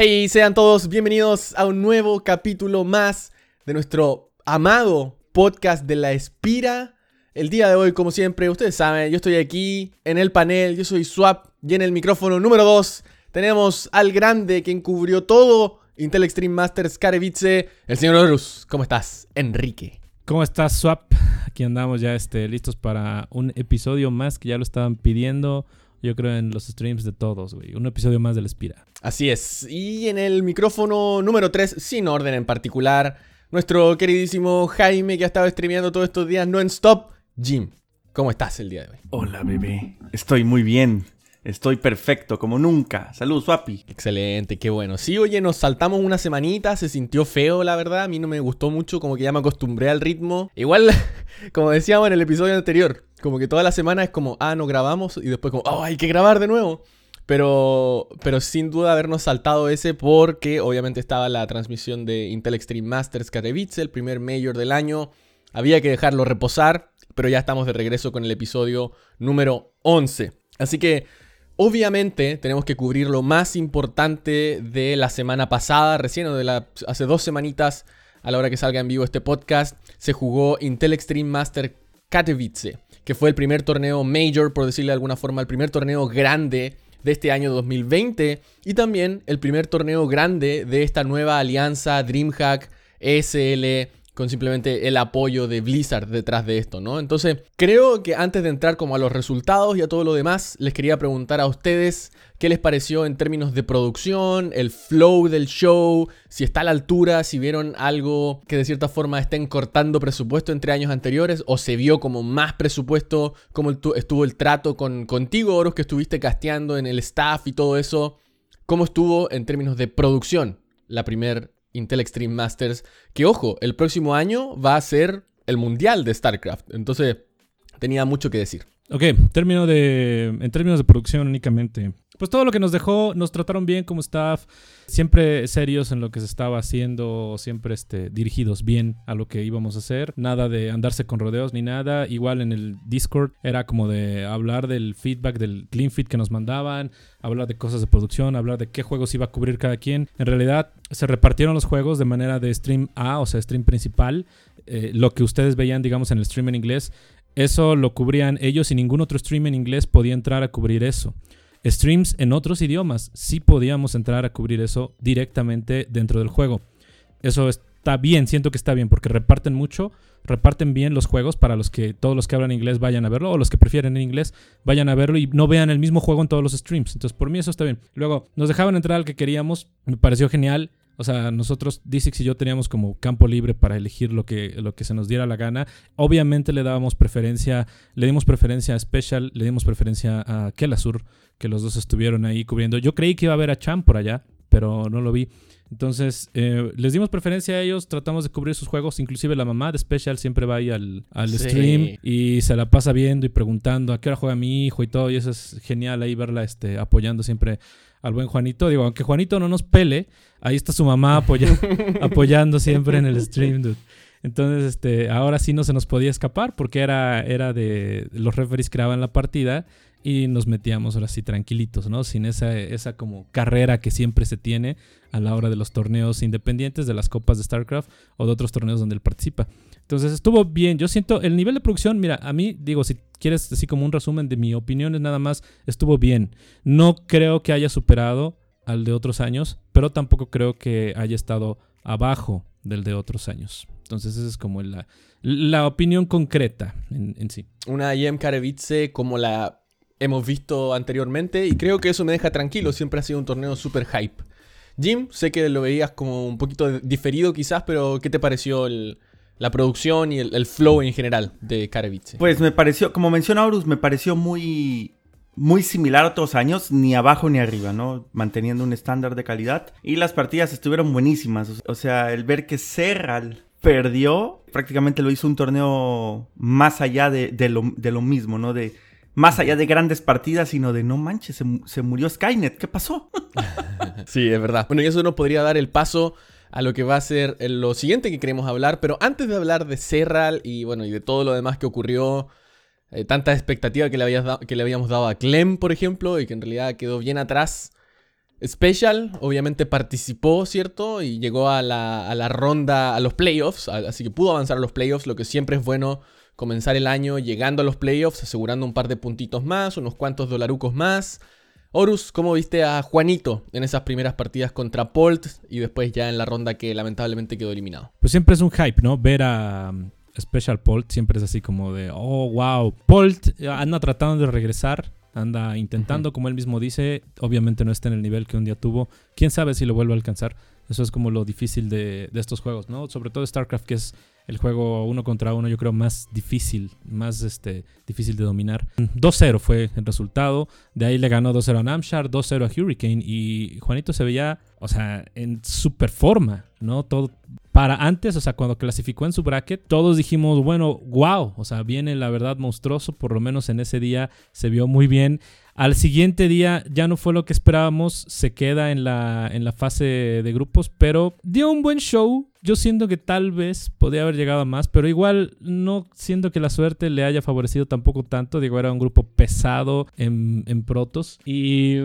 Hey, sean todos bienvenidos a un nuevo capítulo más de nuestro amado podcast de la Espira. El día de hoy, como siempre, ustedes saben, yo estoy aquí en el panel, yo soy Swap y en el micrófono número 2 tenemos al grande que encubrió todo Intel Extreme Masters Karevice, el señor Horus. ¿Cómo estás, Enrique? ¿Cómo estás, Swap? Aquí andamos ya este, listos para un episodio más que ya lo estaban pidiendo. Yo creo en los streams de todos, güey. Un episodio más de la Espira. Así es. Y en el micrófono número 3, sin orden en particular, nuestro queridísimo Jaime que ha estado streameando todos estos días non-stop. Jim, ¿cómo estás el día de hoy? Hola, bebé. Estoy muy bien. Estoy perfecto, como nunca. Salud, Swapi. Excelente, qué bueno. Sí, oye, nos saltamos una semanita, se sintió feo, la verdad. A mí no me gustó mucho, como que ya me acostumbré al ritmo. Igual, como decíamos en el episodio anterior, como que toda la semana es como, ah, no grabamos, y después como, oh, hay que grabar de nuevo. Pero, pero sin duda habernos saltado ese porque obviamente estaba la transmisión de Intel Extreme Masters Katowice, el primer mayor del año. Había que dejarlo reposar, pero ya estamos de regreso con el episodio número 11. Así que Obviamente tenemos que cubrir lo más importante de la semana pasada, recién o de hace dos semanitas a la hora que salga en vivo este podcast, se jugó Intel Extreme Master Katowice, que fue el primer torneo major, por decirle de alguna forma, el primer torneo grande de este año 2020 y también el primer torneo grande de esta nueva alianza DreamHack ESL con simplemente el apoyo de Blizzard detrás de esto, ¿no? Entonces, creo que antes de entrar como a los resultados y a todo lo demás, les quería preguntar a ustedes qué les pareció en términos de producción, el flow del show, si está a la altura, si vieron algo que de cierta forma estén cortando presupuesto entre años anteriores o se vio como más presupuesto, como estuvo el trato con contigo, Oros, que estuviste casteando en el staff y todo eso. ¿Cómo estuvo en términos de producción la primera Intel Extreme Masters, que ojo, el próximo año va a ser el mundial de StarCraft. Entonces, tenía mucho que decir. Ok, término de, en términos de producción únicamente. Pues todo lo que nos dejó, nos trataron bien como staff, siempre serios en lo que se estaba haciendo, siempre este, dirigidos bien a lo que íbamos a hacer. Nada de andarse con rodeos ni nada. Igual en el Discord era como de hablar del feedback, del clean feed que nos mandaban, hablar de cosas de producción, hablar de qué juegos iba a cubrir cada quien. En realidad se repartieron los juegos de manera de stream A, o sea, stream principal. Eh, lo que ustedes veían, digamos, en el stream en inglés, eso lo cubrían ellos y ningún otro stream en inglés podía entrar a cubrir eso streams en otros idiomas, sí podíamos entrar a cubrir eso directamente dentro del juego. Eso está bien, siento que está bien, porque reparten mucho, reparten bien los juegos para los que todos los que hablan inglés vayan a verlo, o los que prefieren en inglés vayan a verlo y no vean el mismo juego en todos los streams. Entonces, por mí eso está bien. Luego, nos dejaban entrar al que queríamos, me pareció genial. O sea, nosotros, Dixix y yo teníamos como campo libre para elegir lo que, lo que se nos diera la gana. Obviamente le dábamos preferencia, le dimos preferencia a Special, le dimos preferencia a Kelasur, que los dos estuvieron ahí cubriendo. Yo creí que iba a haber a Cham por allá, pero no lo vi. Entonces, eh, les dimos preferencia a ellos, tratamos de cubrir sus juegos. Inclusive la mamá de Special siempre va ahí al, al stream y se la pasa viendo y preguntando a qué hora juega mi hijo y todo. Y eso es genial ahí verla este, apoyando siempre al buen Juanito. Digo, aunque Juanito no nos pele, ahí está su mamá apoyando siempre en el stream, dude. Entonces, este, ahora sí no se nos podía escapar porque era, era de los referees creaban la partida y nos metíamos ahora sí tranquilitos, ¿no? Sin esa, esa como carrera que siempre se tiene a la hora de los torneos independientes, de las copas de StarCraft o de otros torneos donde él participa. Entonces estuvo bien. Yo siento el nivel de producción, mira, a mí digo, si quieres así como un resumen de mi opinión, es nada más, estuvo bien. No creo que haya superado al de otros años, pero tampoco creo que haya estado abajo del de otros años. Entonces esa es como la, la opinión concreta en, sí. Una IEM Karevice como la hemos visto anteriormente y creo que eso me deja tranquilo, siempre ha sido un torneo super hype. Jim, sé que lo veías como un poquito diferido quizás, pero ¿qué te pareció la producción y el, flow en general de Karevich? Pues me pareció, como menciona Horus, me pareció muy, muy similar a otros años, ni abajo ni arriba, ¿no? Manteniendo un estándar de calidad. Y las partidas estuvieron buenísimas. O sea, el ver que Serral perdió, prácticamente lo hizo un torneo más allá de, lo, de lo mismo, ¿no? De más allá de grandes partidas, sino de no manches, se, murió Skynet, ¿qué pasó? sí, es verdad. Bueno, y eso nos podría dar el paso a lo que va a ser lo siguiente que queremos hablar, pero antes de hablar de Serral y bueno, y de todo lo demás que ocurrió, eh, tanta expectativa que le, que le habíamos dado a Clem, por ejemplo, y que en realidad quedó bien atrás. Special obviamente participó, ¿cierto? Y llegó a la, a la ronda, a los playoffs, así que pudo avanzar a los playoffs, lo que siempre es bueno comenzar el año llegando a los playoffs, asegurando un par de puntitos más, unos cuantos dolarucos más. Horus, ¿cómo viste a Juanito en esas primeras partidas contra Polt y después ya en la ronda que lamentablemente quedó eliminado? Pues siempre es un hype, ¿no? Ver a um, Special Polt siempre es así como de, oh, wow. Polt anda tratando de regresar, anda intentando, como él mismo dice, obviamente no está en el nivel que un día tuvo. Quién sabe si lo vuelve a alcanzar. Eso es como lo difícil de, estos juegos, ¿no? Sobre todo StarCraft, que es el juego uno contra uno, yo creo, más difícil, más este, difícil de dominar. 2-0 fue el resultado. De ahí le ganó 2-0 a Namshar, 2-0 a Hurricane. Y Juanito se veía, o sea, en super forma, ¿no? Todo. Para antes, o sea, cuando clasificó en su bracket, todos dijimos, bueno, wow, o sea, viene la verdad monstruoso, por lo menos en ese día se vio muy bien. Al siguiente día ya no fue lo que esperábamos, se queda en la, en la fase de grupos, pero dio un buen show. Yo siento que tal vez podía haber llegado a más, pero igual no siento que la suerte le haya favorecido tampoco tanto. Digo, era un grupo pesado en, en protos y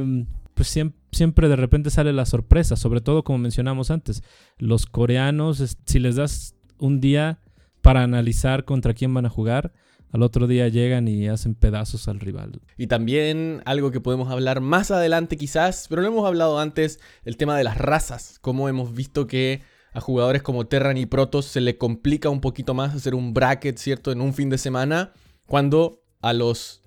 pues siempre, siempre de repente sale la sorpresa, sobre todo como mencionamos antes, los coreanos, si les das un día para analizar contra quién van a jugar, al otro día llegan y hacen pedazos al rival. Y también algo que podemos hablar más adelante quizás, pero lo hemos hablado antes, el tema de las razas, cómo hemos visto que a jugadores como Terran y Protoss se le complica un poquito más hacer un bracket, ¿cierto? En un fin de semana, cuando a los...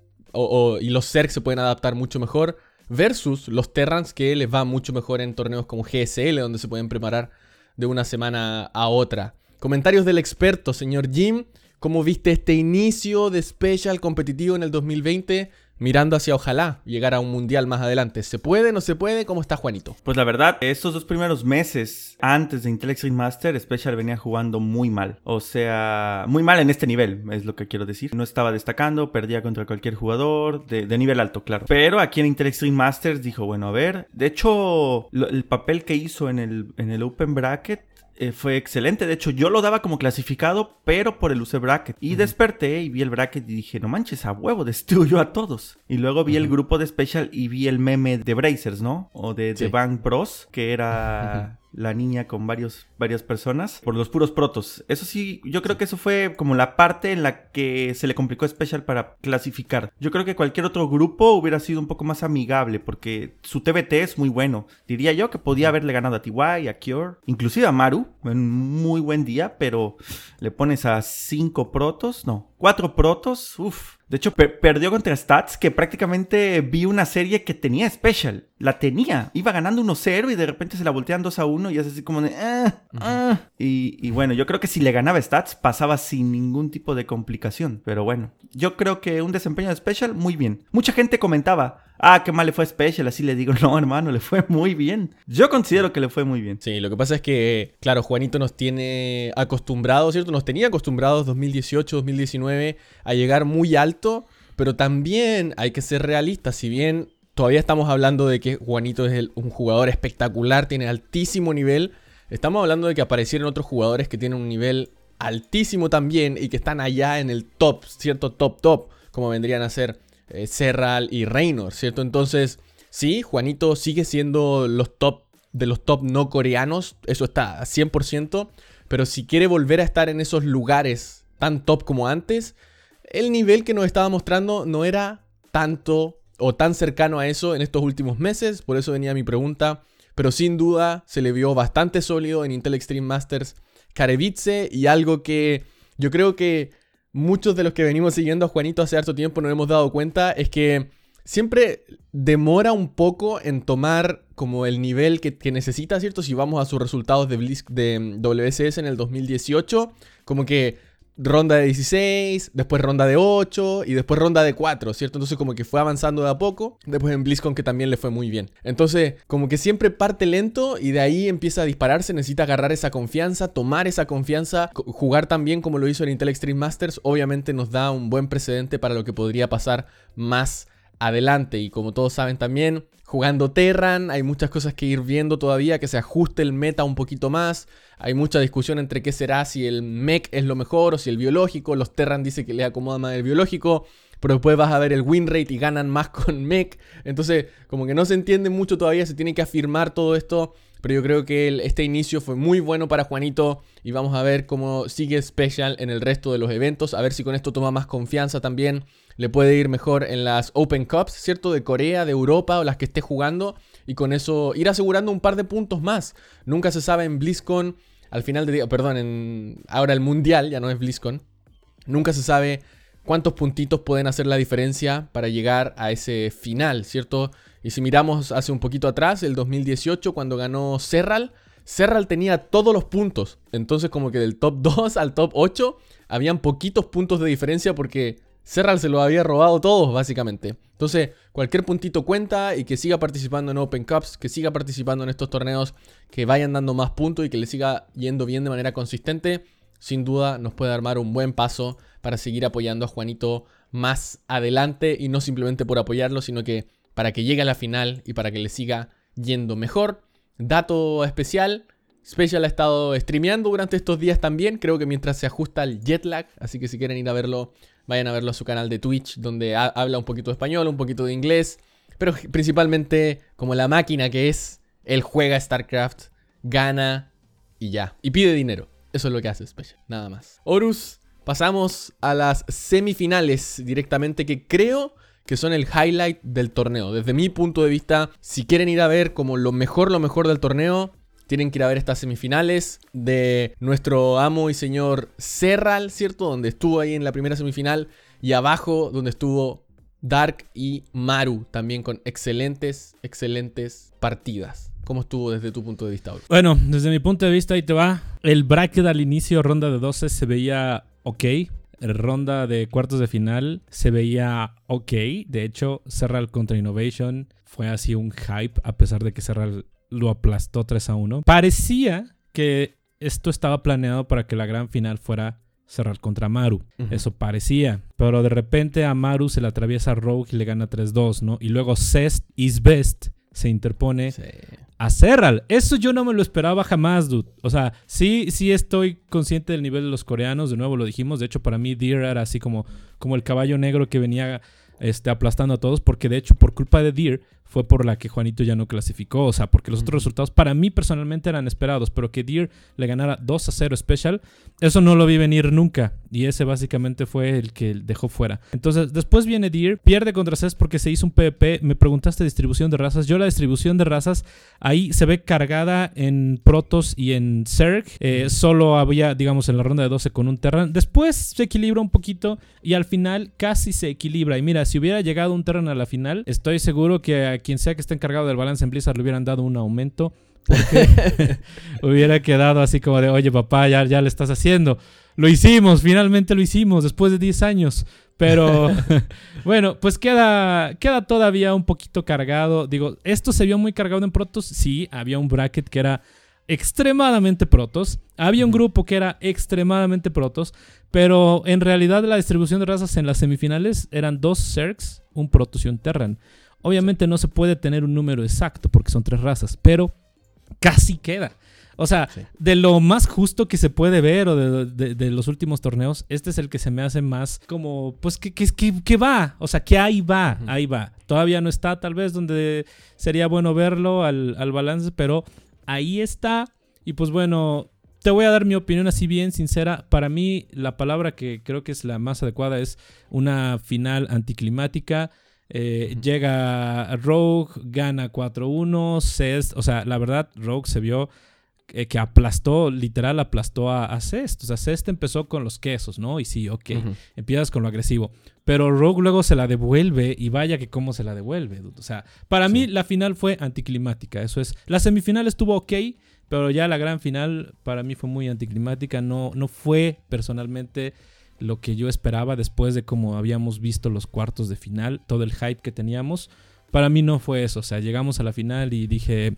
y los Zerg se pueden adaptar mucho mejor, versus los Terrans que les va mucho mejor en torneos como GSL, donde se pueden preparar de una semana a otra. Comentarios del experto, señor Jim. ¿Cómo viste este inicio de Special competitivo en el 2020? Mirando hacia ojalá llegar a un mundial más adelante. ¿Se puede? ¿No se puede? ¿Cómo está Juanito? Pues la verdad, estos dos primeros meses antes de Intel Extreme Master, Special venía jugando muy mal. O sea, muy mal en este nivel, es lo que quiero decir. No estaba destacando, perdía contra cualquier jugador, de, nivel alto, claro. Pero aquí en Intel Extreme Masters dijo, bueno, a ver. De hecho, el papel que hizo en el, en el Open Bracket eh, fue excelente. De hecho, yo lo daba como clasificado, pero por el UC bracket. Y desperté y vi el bracket y dije, no manches, a huevo, destruyo a todos. Y luego vi el grupo de Special y vi el meme de Brazers, ¿no? O de The Bang Bros, que era la niña con varios, varias personas por los puros protos. Eso sí, yo creo que eso fue como la parte en la que se le complicó a Special para clasificar. Yo creo que cualquier otro grupo hubiera sido un poco más amigable porque su TBT es muy bueno. Diría yo que podía haberle ganado a TY, a Cure, inclusive a Maru en muy buen día, pero le pones a cinco protos, no, cuatro protos, uff de hecho, perdió contra Stats, que prácticamente vi una serie que tenía Special. La tenía. Iba ganando 1-0 y de repente se la voltean 2-1 y es así como de... Ah, ah". Y, y, bueno, yo creo que si le ganaba Stats pasaba sin ningún tipo de complicación. Pero bueno, yo creo que un desempeño de Special muy bien. Mucha gente comentaba, ah, qué mal le fue a Special. Así le digo, no, hermano, le fue muy bien. Yo considero que le fue muy bien. Sí, lo que pasa es que, claro, Juanito nos tiene acostumbrados, ¿cierto? Nos tenía acostumbrados 2018, 2019 a llegar muy alto, pero también hay que ser realistas. Si bien todavía estamos hablando de que Juanito es un jugador espectacular, tiene altísimo nivel, estamos hablando de que aparecieron otros jugadores que tienen un nivel altísimo también y que están allá en el top, ¿cierto? Top, top, como vendrían a ser eh, Serral y Reynor, ¿cierto? Entonces, sí, Juanito sigue siendo los top de los top no coreanos, eso está a 100%, pero si quiere volver a estar en esos lugares tan top como antes, el nivel que nos estaba mostrando no era tanto o tan cercano a eso en estos últimos meses, por eso venía mi pregunta, pero sin duda se le vio bastante sólido en Intel Extreme Masters Karevice y algo que yo creo que muchos de los que venimos siguiendo a Juanito hace harto tiempo nos hemos dado cuenta es que siempre demora un poco en tomar como el nivel que, necesita, ¿cierto? Si vamos a sus resultados de, de WSS en el 2018, como que ronda de 16, después ronda de 8 y después ronda de 4, ¿cierto? Entonces como que fue avanzando de a poco, después en BlizzCon que también le fue muy bien. Entonces como que siempre parte lento y de ahí empieza a dispararse, necesita agarrar esa confianza, tomar esa confianza, jugar tan bien como lo hizo en Intel Extreme Masters, obviamente nos da un buen precedente para lo que podría pasar más adelante. Y como todos saben también, jugando Terran, hay muchas cosas que ir viendo todavía, que se ajuste el meta un poquito más. Hay mucha discusión entre qué será, si el mech es lo mejor o si el biológico. Los Terran dice que le acomoda más el biológico, pero después vas a ver el win rate y ganan más con mech. Entonces, como que no se entiende mucho todavía, se tiene que afirmar todo esto. Pero yo creo que este inicio fue muy bueno para Juanito y vamos a ver cómo sigue Special en el resto de los eventos. A ver si con esto toma más confianza también. Le puede ir mejor en las Open Cups, ¿cierto? De Corea, de Europa o las que esté jugando. Y con eso ir asegurando un par de puntos más. Nunca se sabe en BlizzCon, al final de día, perdón, en, ahora el Mundial, ya no es BlizzCon. Nunca se sabe cuántos puntitos pueden hacer la diferencia para llegar a ese final, ¿cierto? Y si miramos hace un poquito atrás, el 2018, cuando ganó Serral, Serral tenía todos los puntos. Entonces como que del top 2 al top 8 habían poquitos puntos de diferencia porque Serral se lo había robado todos, básicamente. Entonces, cualquier puntito cuenta y que siga participando en Open Cups, que siga participando en estos torneos, que vayan dando más puntos y que le siga yendo bien de manera consistente, sin duda nos puede armar un buen paso para seguir apoyando a Juanito más adelante y no simplemente por apoyarlo, sino que para que llegue a la final y para que le siga yendo mejor. Dato especial, Special ha estado streameando durante estos días también, creo que mientras se ajusta el jet lag, así que si quieren ir a verlo, vayan a verlo a su canal de Twitch, donde habla un poquito de español, un poquito de inglés, pero principalmente como la máquina que es, él juega StarCraft, gana y ya, y pide dinero. Eso es lo que hace Special, nada más. Horus, pasamos a las semifinales directamente que creo que son el highlight del torneo. Desde mi punto de vista, si quieren ir a ver como lo mejor, lo mejor del torneo, tienen que ir a ver estas semifinales de nuestro amo y señor Serral, ¿cierto? Donde estuvo ahí en la primera semifinal. Y abajo, donde estuvo Dark y Maru, también con excelentes, excelentes partidas. ¿Cómo estuvo desde tu punto de vista? Bueno, desde mi punto de vista, ahí te va. El bracket al inicio, ronda de 12, se veía ok ronda de cuartos de final se veía ok. De hecho, Serral contra Innovation fue así un hype, a pesar de que Serral lo aplastó 3 a 1. Parecía que esto estaba planeado para que la gran final fuera Serral contra Maru. Eso parecía. Pero de repente a Maru se le atraviesa Rogue y le gana 3-2, ¿no? Y luego Cest is best se interpone a Serral. Eso yo no me lo esperaba jamás, dude. O sea, sí, sí estoy consciente del nivel de los coreanos. De nuevo lo dijimos. De hecho, para mí Deer era así como, como el caballo negro que venía este, aplastando a todos. Porque de hecho, por culpa de Deer, fue por la que Juanito ya no clasificó. O sea, porque los otros resultados para mí personalmente eran esperados, pero que Deer le ganara 2 a 0 Special, eso no lo vi venir nunca. Y ese básicamente fue el que dejó fuera. Entonces, después viene Deer, pierde contra CES porque se hizo un PvP. Me preguntaste distribución de razas. Yo la distribución de razas ahí se ve cargada en Protoss y en Zerg. Eh, solo había, digamos, en la ronda de 12 con un Terran. Después se equilibra un poquito y al final casi se equilibra. Y mira, si hubiera llegado un Terran a la final, estoy seguro que quien sea que esté encargado del balance en Blizzard le hubieran dado un aumento. Porque hubiera quedado así como de, oye papá, ya, ya le estás haciendo. Lo hicimos, finalmente lo hicimos, después de 10 años. Pero bueno, pues queda, queda todavía un poquito cargado. Digo, esto se vio muy cargado en Protos. Sí, había un bracket que era extremadamente protos. Había un grupo que era extremadamente protos. Pero en realidad la distribución de razas en las semifinales eran dos Zergs, un Protoss y un Terran. Obviamente no se puede tener un número exacto porque son tres razas, pero casi queda. O sea, de lo más justo que se puede ver o de, los últimos torneos, este es el que se me hace más como, pues, que, que, que, va. O sea, que ahí va, ahí va. Todavía no está tal vez donde sería bueno verlo al, al balance, pero ahí está. Y pues bueno, te voy a dar mi opinión así bien sincera. Para mí, la palabra que creo que es la más adecuada es una final anticlimática. Eh, llega Rogue, gana 4-1. Cest, o sea, la verdad, Rogue se vio eh, que aplastó, literal aplastó a, a, Cest. O sea, Cest empezó con los quesos, ¿no? Y sí, ok, empiezas con lo agresivo. Pero Rogue luego se la devuelve y vaya que cómo se la devuelve. O sea, para mí la final fue anticlimática. Eso es. La semifinal estuvo ok, pero ya la gran final para mí fue muy anticlimática. No, no fue personalmente lo que yo esperaba después de como habíamos visto los cuartos de final, todo el hype que teníamos. Para mí no fue eso, o sea, llegamos a la final y dije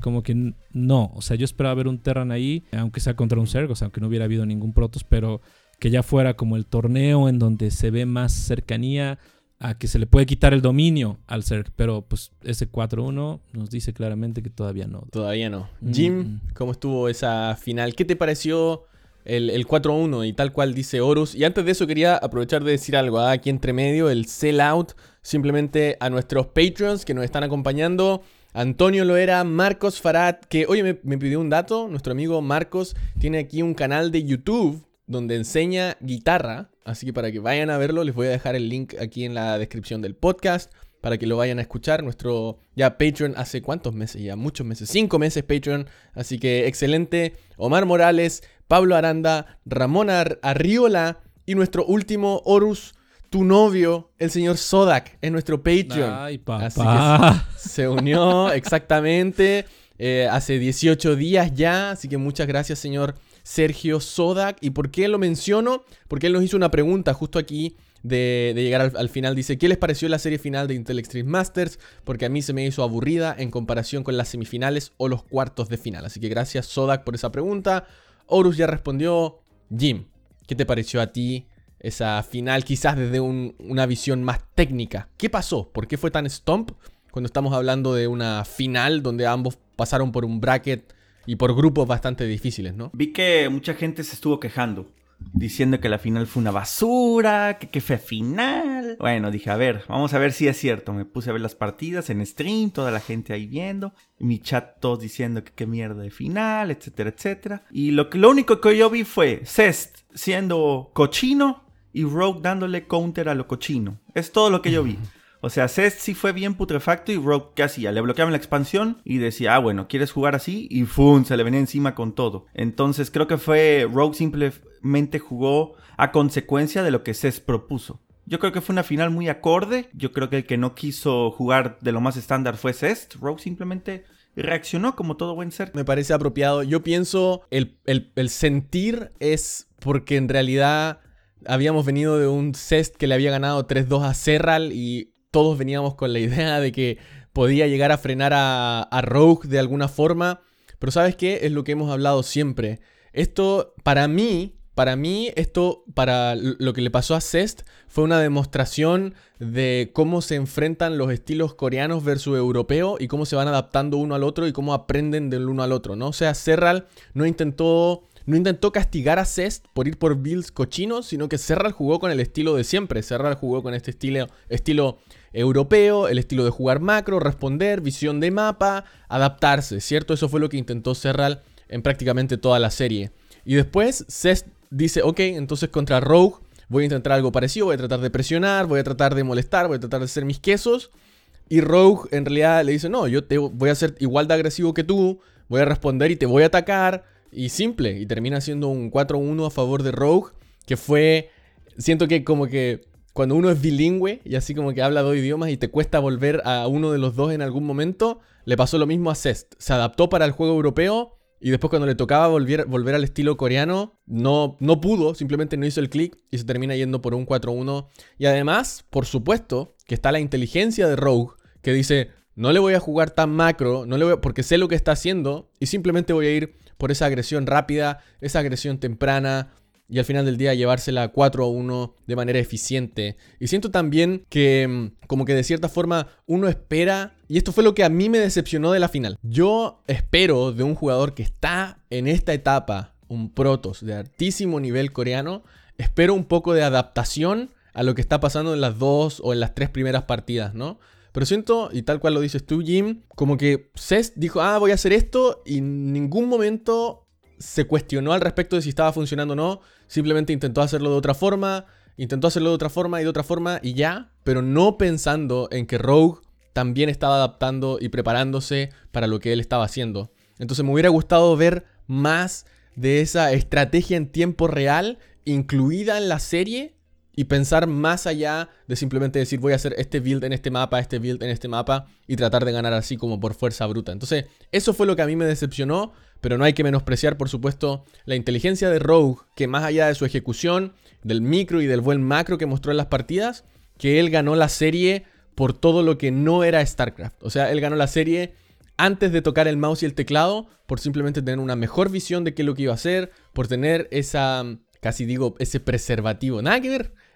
como que no, o sea, yo esperaba ver un Terran ahí, aunque sea contra un Zerg, o sea, aunque no hubiera habido ningún Protoss, pero que ya fuera como el torneo en donde se ve más cercanía, a que se le puede quitar el dominio al ser, pero pues ese 4-1 nos dice claramente que todavía no. Todavía no. Mm, Jim, mm. ¿cómo estuvo esa final? ¿Qué te pareció el, el 4-1 y tal cual dice Horus? Y antes de eso quería aprovechar de decir algo ¿ah? aquí entre medio, el sell out, simplemente a nuestros Patreons que nos están acompañando. Antonio Loera, Marcos Farad, que oye me pidió un dato, nuestro amigo Marcos tiene aquí un canal de YouTube donde enseña guitarra, así que para que vayan a verlo les voy a dejar el link aquí en la descripción del podcast para que lo vayan a escuchar. Nuestro ya Patreon hace cuántos meses, ya muchos meses, cinco meses Patreon, así que excelente. Omar Morales, Pablo Aranda, Ramón Ar- Arriola y nuestro último Horus, tu novio, el señor Sodak, en nuestro Patreon. Ay, Así papá. Se unió exactamente eh, hace 18 días ya, así que muchas gracias señor Sergio Sodak. ¿Y por qué lo menciono? Porque él nos hizo una pregunta justo aquí de, llegar al, al final. Dice, ¿qué les pareció la serie final de Intel Extreme Masters? Porque a mí se me hizo aburrida en comparación con las semifinales o los cuartos de final. Así que gracias Sodak por esa pregunta. Horus ya respondió, Jim, ¿qué te pareció a ti esa final quizás desde un- una visión más técnica? ¿Qué pasó? ¿Por qué fue tan stomp cuando estamos hablando de una final donde ambos pasaron por un bracket y por grupos bastante difíciles, ¿no? Vi que mucha gente se estuvo quejando, diciendo que la final fue una basura, que qué fue final. Bueno, dije, a ver, vamos a ver si es cierto. Me puse a ver las partidas en stream, toda la gente ahí viendo, en mi chat todos diciendo que qué mierda de final, etcétera, etcétera. Y lo, que, lo único que yo vi fue Cest siendo cochino y Rogue dándole counter a lo cochino. Es todo lo que yo vi. O sea, Cest sí fue bien putrefacto y Rogue, ¿qué hacía? Le bloqueaban la expansión y decía, ah, bueno, ¿quieres jugar así? Y ¡fum! Se le venía encima con todo. Entonces creo que fue, Rogue simplemente jugó a consecuencia de lo que Cest propuso. Yo creo que fue una final muy acorde. Yo creo que el que no quiso jugar de lo más estándar fue Cest. Rogue simplemente reaccionó como todo buen ser. Me parece apropiado. Yo pienso, el, el- el sentir es porque en realidad habíamos venido de un Cest que le había ganado 3-2 a Serral y todos veníamos con la idea de que podía llegar a frenar a, a Rogue de alguna forma. Pero ¿sabes qué? Es lo que hemos hablado siempre. Esto, para mí, para mí, esto, para lo que le pasó a Cest, fue una demostración de cómo se enfrentan los estilos coreanos versus europeo y cómo se van adaptando uno al otro y cómo aprenden del uno al otro, ¿no? O sea, Serral no intentó, no intentó castigar a Cest por ir por builds cochinos, sino que Serral jugó con el estilo de siempre. Serral jugó con este estilo, estilo europeo, el estilo de jugar macro, responder, visión de mapa, adaptarse, ¿cierto? Eso fue lo que intentó Serral en prácticamente toda la serie. Y después Cest dice, ok, entonces contra Rogue voy a intentar algo parecido, voy a tratar de presionar, voy a tratar de molestar, voy a tratar de hacer mis quesos. Y Rogue en realidad le dice, no, yo te voy a ser igual de agresivo que tú, voy a responder y te voy a atacar. Y simple, y termina siendo un 4-1 a favor de Rogue, que fue, siento que como que cuando uno es bilingüe y así como que habla dos idiomas y te cuesta volver a uno de los dos en algún momento, le pasó lo mismo a Cest. Se adaptó para el juego europeo y después cuando le tocaba volver, volver al estilo coreano, no, no pudo, simplemente no hizo el clic y se termina yendo por un 4-1. Y además, por supuesto, que está la inteligencia de Rogue, que dice, no le voy a jugar tan macro, no le voy a- porque sé lo que está haciendo y simplemente voy a ir por esa agresión rápida, esa agresión temprana, y al final del día llevársela 4 a 1 de manera eficiente. Y siento también que mm, como que de cierta forma uno espera, y esto fue lo que a mí me decepcionó de la final. Yo espero de un jugador que está en esta etapa, un protos de altísimo nivel coreano, espero un poco de adaptación a lo que está pasando en las dos o en las tres primeras partidas, ¿no? Pero siento, y tal cual lo dices tú, Jim, como que Cest dijo, ah, voy a hacer esto, y en ningún momento se cuestionó al respecto de si estaba funcionando o no. Simplemente intentó hacerlo de otra forma, intentó hacerlo de otra forma y de otra forma y ya, pero no pensando en que Rogue también estaba adaptando y preparándose para lo que él estaba haciendo. Entonces me hubiera gustado ver más de esa estrategia en tiempo real incluida en la serie y pensar más allá de simplemente decir voy a hacer este build en este mapa, este build en este mapa y tratar de ganar así como por fuerza bruta. Entonces, eso fue lo que a mí me decepcionó, pero no hay que menospreciar, por supuesto, la inteligencia de Rogue, que más allá de su ejecución, del micro y del buen macro que mostró en las partidas, que él ganó la serie por todo lo que no era StarCraft. O sea, él ganó la serie antes de tocar el mouse y el teclado, por simplemente tener una mejor visión de qué es lo que iba a hacer, por tener esa, casi digo, ese preservativo, nada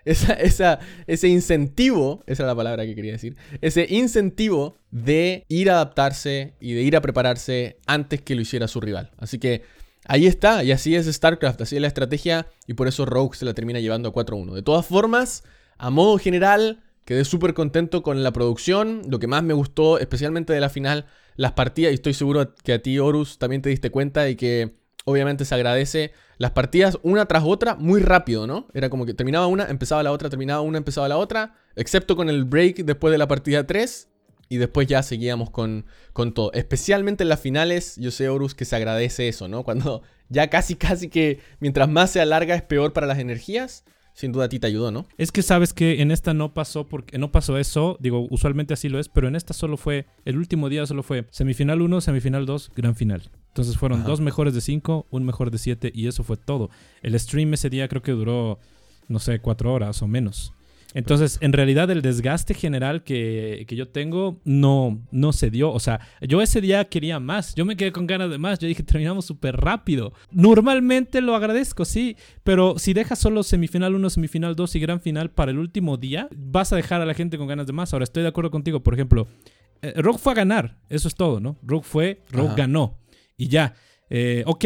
ese incentivo, esa es la palabra que quería decir, ese incentivo de ir a adaptarse y de ir a prepararse antes que lo hiciera su rival. Así que ahí está, y así es StarCraft, así es la estrategia, y por eso Rogue se la termina llevando a 4-1. De todas formas, a modo general, quedé súper contento con la producción, lo que más me gustó, especialmente de la final, las partidas, y estoy seguro que a ti, Horus, también te diste cuenta y que obviamente se agradece las partidas una tras otra muy rápido, ¿no? Era como que terminaba una, empezaba la otra, terminaba una, empezaba la otra, excepto con el break después de la partida 3 y después ya seguíamos con, con todo. Especialmente en las finales, yo sé, Horus, que se agradece eso, ¿no? Cuando ya casi, casi que mientras más se alarga es peor para las energías sin duda a ti te ayudó, ¿no? Es que sabes que en esta no pasó porque no pasó eso, digo, usualmente así lo es, pero en esta solo fue el último día solo fue semifinal 1, semifinal 2, gran final. Entonces fueron dos mejores de 5, un mejor de 7 y eso fue todo. El stream ese día creo que duró no sé, cuatro horas o menos. Entonces, en realidad el desgaste general que, yo tengo no, no se dio. O sea, yo ese día quería más. Yo me quedé con ganas de más. Yo dije, terminamos súper rápido. Normalmente lo agradezco, sí. Pero si dejas solo semifinal 1, semifinal 2 y gran final para el último día, vas a dejar a la gente con ganas de más. Ahora, estoy de acuerdo contigo. Por ejemplo, eh, Rogue fue a ganar. Eso es todo, ¿no? Rogue fue, Rogue ganó. Y ya. Eh, ok,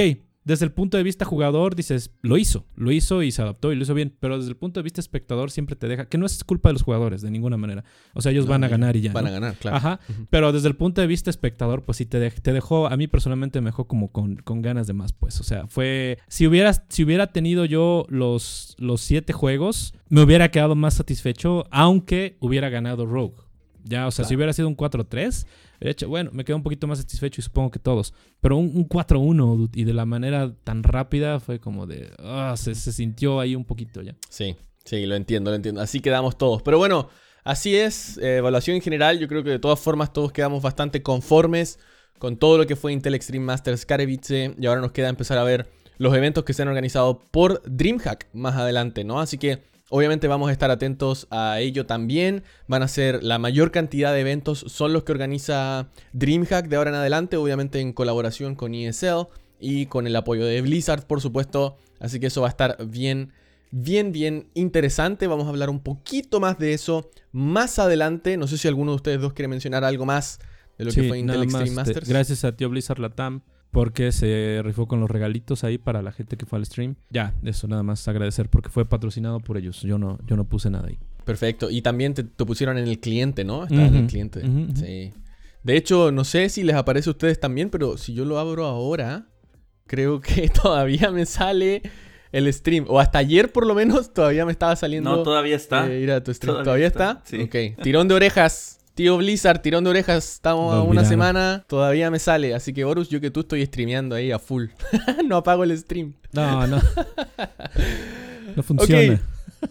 desde el punto de vista jugador dices, lo hizo, lo hizo y se adaptó y lo hizo bien, pero desde el punto de vista espectador siempre te deja, que no es culpa de los jugadores de ninguna manera, o sea, ellos van a ganar y ya. Van a ganar, claro. Ajá, pero desde el punto de vista espectador, pues sí te, te dejó, a mí personalmente me dejó como con, con, ganas de más, pues, o sea, fue, si hubiera, si hubiera tenido yo los, los siete juegos, me hubiera quedado más satisfecho, aunque hubiera ganado Rogue. Ya, o sea, si hubiera sido un 4-3, hecho, bueno, me quedo un poquito más satisfecho y supongo que todos. Pero un, 4-1 y de la manera tan rápida fue como de. Ah, se, sintió ahí un poquito ya. Sí, sí, lo entiendo, lo entiendo. Así quedamos todos. Pero bueno, así es. Eh, evaluación en general, yo creo que de todas formas todos quedamos bastante conformes con todo lo que fue Intel Extreme Masters Karevice. Y ahora nos queda empezar a ver los eventos que se han organizado por DreamHack más adelante, ¿no? Así que Obviamente vamos a estar atentos a ello también. Van a ser la mayor cantidad de eventos, son los que organiza DreamHack de ahora en adelante, obviamente en colaboración con ESL y con el apoyo de Blizzard, por supuesto. Así que eso va a estar bien, bien, bien interesante. Vamos a hablar un poquito más de eso más adelante. No sé si alguno de ustedes dos quiere mencionar algo más de lo que fue Intel Extreme Masters. Gracias a tío Blizzard Latam porque se rifó con los regalitos ahí para la gente que fue al stream. Ya, eso nada más agradecer porque fue patrocinado por ellos. Yo no, yo no puse nada ahí. Perfecto. Y también te, pusieron en el cliente, ¿no? Estaba en el cliente. Sí. De hecho, no sé si les aparece a ustedes también, pero si yo lo abro ahora, creo que todavía me sale el stream. O hasta ayer por lo menos todavía me estaba saliendo. No, todavía está. Eh, tu stream. ¿Todavía, está? Sí. Ok. Tirón de orejas. Tío Blizzard, tirón de orejas, estamos a una semana, todavía me sale. Así que, Horus, yo que tú estoy streameando ahí a full. no apago el stream. No, no. no funciona.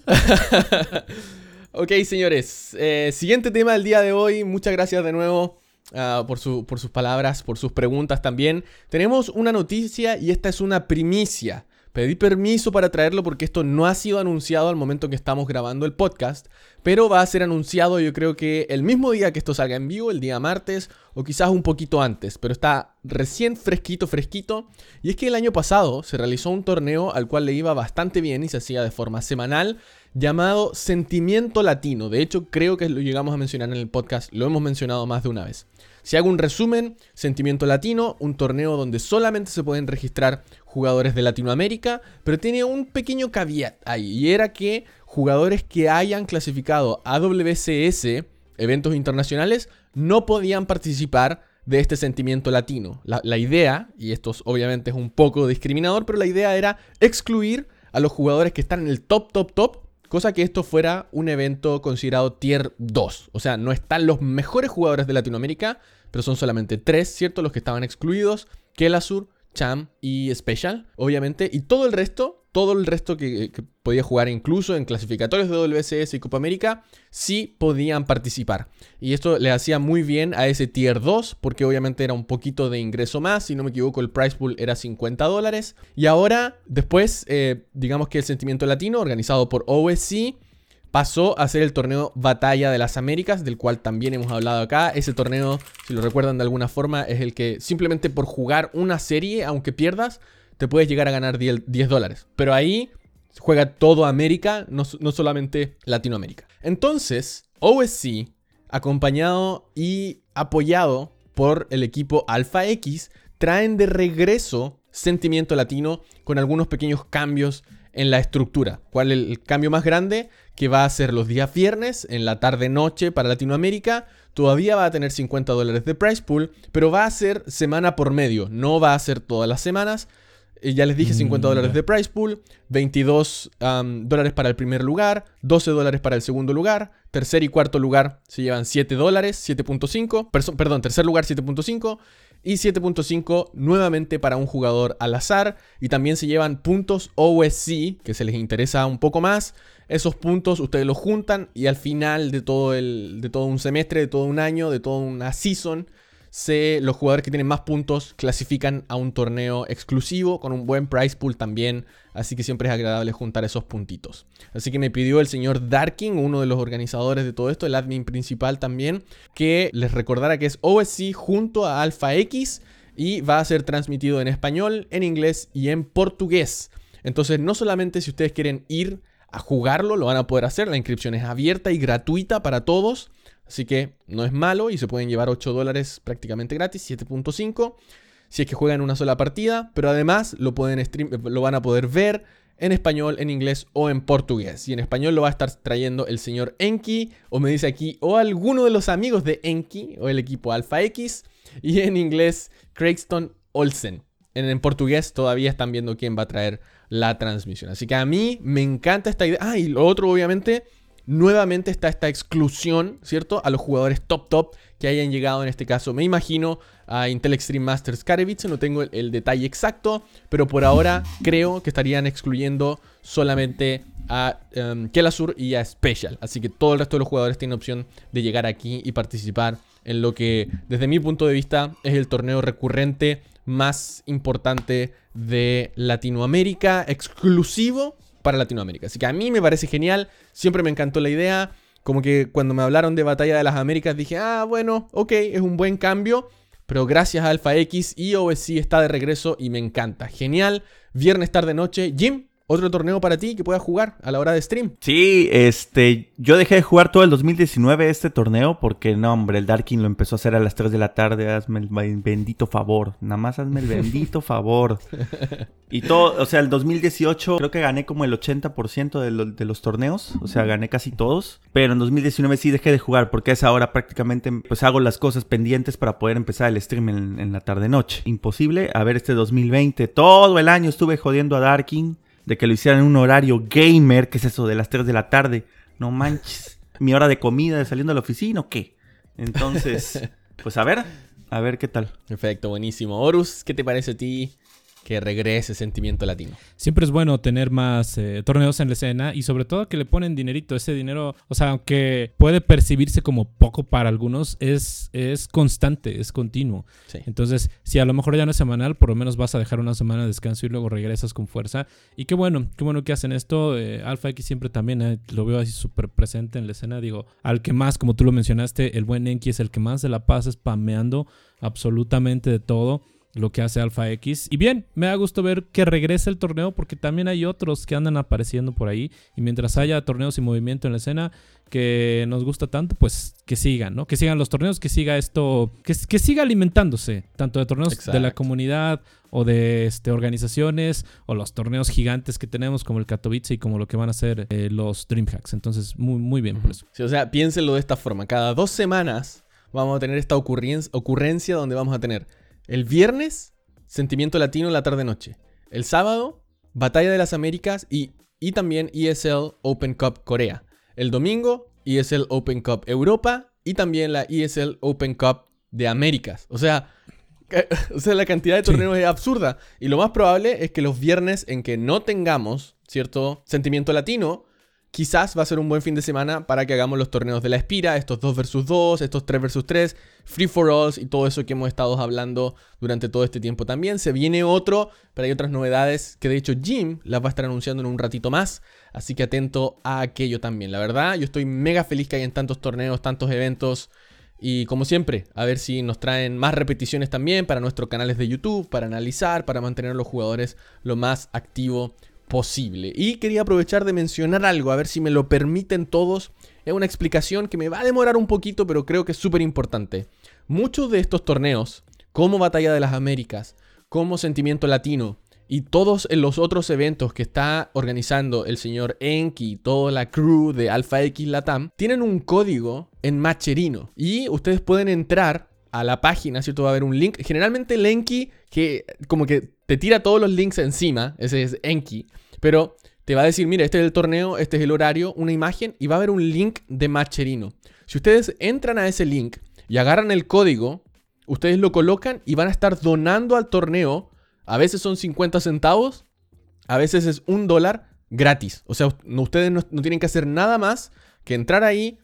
ok, señores. Eh, siguiente tema del día de hoy. Muchas gracias de nuevo. Ah, por, por sus palabras, por sus preguntas también. Tenemos una noticia y esta es una primicia. Pedí permiso para traerlo porque esto no ha sido anunciado al momento que estamos grabando el podcast, pero va a ser anunciado yo creo que el mismo día que esto salga en vivo, el día martes o quizás un poquito antes, pero está recién fresquito, fresquito. Y es que el año pasado se realizó un torneo al cual le iba bastante bien y se hacía de forma semanal llamado Sentimiento Latino. De hecho, creo que lo llegamos a mencionar en el podcast, lo hemos mencionado más de una vez. Si hago un resumen, Sentimiento Latino, un torneo donde solamente se pueden registrar jugadores de Latinoamérica, pero tiene un pequeño caveat ahí, y era que jugadores que hayan clasificado a WCS, eventos internacionales, no podían participar de este sentimiento latino. La, idea, y esto obviamente es un poco discriminador, pero la idea era excluir a los jugadores que están en el top, top, top, cosa que esto fuera un evento considerado tier 2. O sea, no están los mejores jugadores de Latinoamérica, pero son solamente tres, ¿cierto? Los que estaban excluidos, Kelasur, Y Special, obviamente, y todo el resto, todo el resto que, podía jugar incluso en clasificatorios de WCS y Copa América, sí podían participar. Y esto le hacía muy bien a ese tier 2, porque obviamente era un poquito de ingreso más, si no me equivoco el price pool era 50 dólares. Y ahora, después, eh, digamos que el Sentimiento Latino, organizado por OSC, pasó a ser el torneo Batalla de las Américas, del cual también hemos hablado acá. Ese torneo, si lo recuerdan de alguna forma, es el que simplemente por jugar una serie, aunque pierdas, te puedes llegar a ganar 10 dólares. Pero ahí juega todo América, no, no solamente Latinoamérica. Entonces, OSC, acompañado y apoyado por el equipo Alpha X, traen de regreso Sentimiento Latino con algunos pequeños cambios en la estructura. ¿Cuál es el cambio más grande? Que va a ser los días viernes, en la tarde-noche para Latinoamérica. Todavía va a tener 50 dólares de price pool, pero va a ser semana por medio. No va a ser todas las semanas. Eh, ya les dije 50 mm, dólares de price pool, 22 dólares para el primer lugar, 12 dólares para el segundo lugar, tercer y cuarto lugar se llevan 7 dólares, 7.5, perdón, tercer lugar 7.5 y 7.5 nuevamente para un jugador al azar. Y también se llevan puntos OSC, que se les interesa un poco más. Esos puntos ustedes los juntan y al final de todo, el, de todo un semestre, de todo un año, de toda una season, se, los jugadores que tienen más puntos clasifican a un torneo exclusivo con un buen price pool también, así que siempre es agradable juntar esos puntitos. Así que me pidió el señor Darking, uno de los organizadores de todo esto, el admin principal también, que les recordara que es OSC junto a Alpha X y va a ser transmitido en español, en inglés y en portugués. Entonces, no solamente si ustedes quieren ir a jugarlo, lo van a poder hacer, la inscripción es abierta y gratuita para todos. Así que no es malo y se pueden llevar 8 dólares prácticamente gratis, 7.5 si es que juegan una sola partida, pero además lo, pueden stream, lo van a poder ver en español, en inglés o en portugués. Y en español lo va a estar trayendo el señor Enki, o me dice aquí, o alguno de los amigos de Enki, o el equipo Alpha X, y en inglés Craigston Olsen. En, en portugués todavía están viendo quién va a traer la transmisión. Así que a mí me encanta esta idea. Ah, y lo otro obviamente nuevamente está esta exclusión, ¿cierto? A los jugadores top top que hayan llegado en este caso. Me imagino a Intel Extreme Masters Karevitz, no tengo el, detalle exacto, pero por ahora creo que estarían excluyendo solamente a um, Kelasur y a Special. Así que todo el resto de los jugadores tienen opción de llegar aquí y participar en lo que desde mi punto de vista es el torneo recurrente más importante de Latinoamérica, exclusivo para Latinoamérica. Así que a mí me parece genial, siempre me encantó la idea. Como que cuando me hablaron de Batalla de las Américas dije, ah, bueno, ok, es un buen cambio. Pero gracias a Alpha X y OSC está de regreso y me encanta. Genial. Viernes tarde noche. Jim, otro torneo para ti que puedas jugar a la hora de stream. Sí, este, yo dejé de jugar todo el 2019 este torneo porque no, hombre, el Darkin lo empezó a hacer a las 3 de la tarde, hazme el bendito favor, nada más hazme el bendito favor. Y todo, o sea, el 2018 creo que gané como el 80% de, de, los torneos, o sea, gané casi todos, pero en 2019 sí dejé de jugar porque a esa hora prácticamente pues hago las cosas pendientes para poder empezar el stream en, en la tarde noche. Imposible, a ver este 2020, todo el año estuve jodiendo a Darkin de que lo hicieran en un horario gamer, que es eso de las 3 de la tarde. No manches, mi hora de comida de saliendo de la oficina o qué. Entonces, pues a ver, a ver qué tal. Perfecto, buenísimo. Horus, ¿qué te parece a ti que regrese sentimiento latino. Siempre es bueno tener más eh, torneos en la escena y sobre todo que le ponen dinerito. Ese dinero, o sea, aunque puede percibirse como poco para algunos, es, es constante, es continuo. Entonces, si a lo mejor ya no es semanal, por lo menos vas a dejar una semana de descanso y luego regresas con fuerza. Y qué bueno, qué bueno que hacen esto. Eh, Alpha X siempre también eh, lo veo así súper presente en la escena. Digo, al que más, como tú lo mencionaste, el buen Enki es el que más se la pasa spameando absolutamente de todo lo que hace Alpha X. Y bien, me da gusto ver que regresa el torneo porque también hay otros que andan apareciendo por ahí. Y mientras haya torneos y movimiento en la escena que nos gusta tanto, pues que sigan, ¿no? Que sigan los torneos, que siga esto, que, que siga alimentándose, tanto de torneos de la comunidad o de este, organizaciones o los torneos gigantes que tenemos como el Katowice y como lo que van a ser eh, los Dreamhacks. Entonces, muy, muy bien por eso. Sí, o sea, piénsenlo de esta forma. Cada dos semanas vamos a tener esta ocurrencia donde vamos a tener el viernes, Sentimiento Latino la tarde-noche. El sábado, Batalla de las Américas y, y también ESL Open Cup Corea. El domingo, ESL Open Cup Europa y también la ESL Open Cup de Américas. O sea, o sea la cantidad de torneos es absurda. Y lo más probable es que los viernes en que no tengamos, ¿cierto? Sentimiento latino, quizás va a ser un buen fin de semana para que hagamos los torneos de la Espira, estos 2 versus 2, estos 3 versus 3, free for alls y todo eso que hemos estado hablando durante todo este tiempo también. Se viene otro, pero hay otras novedades que de hecho Jim las va a estar anunciando en un ratito más, así que atento a aquello también. La verdad, yo estoy mega feliz que hayan tantos torneos, tantos eventos. Y como siempre, a ver si nos traen más repeticiones también para nuestros canales de YouTube, para analizar, para mantener a los jugadores lo más activo posible. Y quería aprovechar de mencionar algo, a ver si me lo permiten todos. Es una explicación que me va a demorar un poquito, pero creo que es súper importante. Muchos de estos torneos, como Batalla de las Américas, como Sentimiento Latino, y todos los otros eventos que está organizando el señor Enki y toda la crew de Alpha X Latam tienen un código en Macherino. Y ustedes pueden entrar a la página, ¿cierto? Va a haber un link. Generalmente el Enki, que como que te tira todos los links encima, ese es Enki, pero te va a decir, mira, este es el torneo, este es el horario, una imagen, y va a haber un link de Macherino. Si ustedes entran a ese link y agarran el código, ustedes lo colocan y van a estar donando al torneo a veces son 50 centavos, a veces es un dólar gratis. O sea, ustedes no, tienen que hacer nada más que entrar ahí,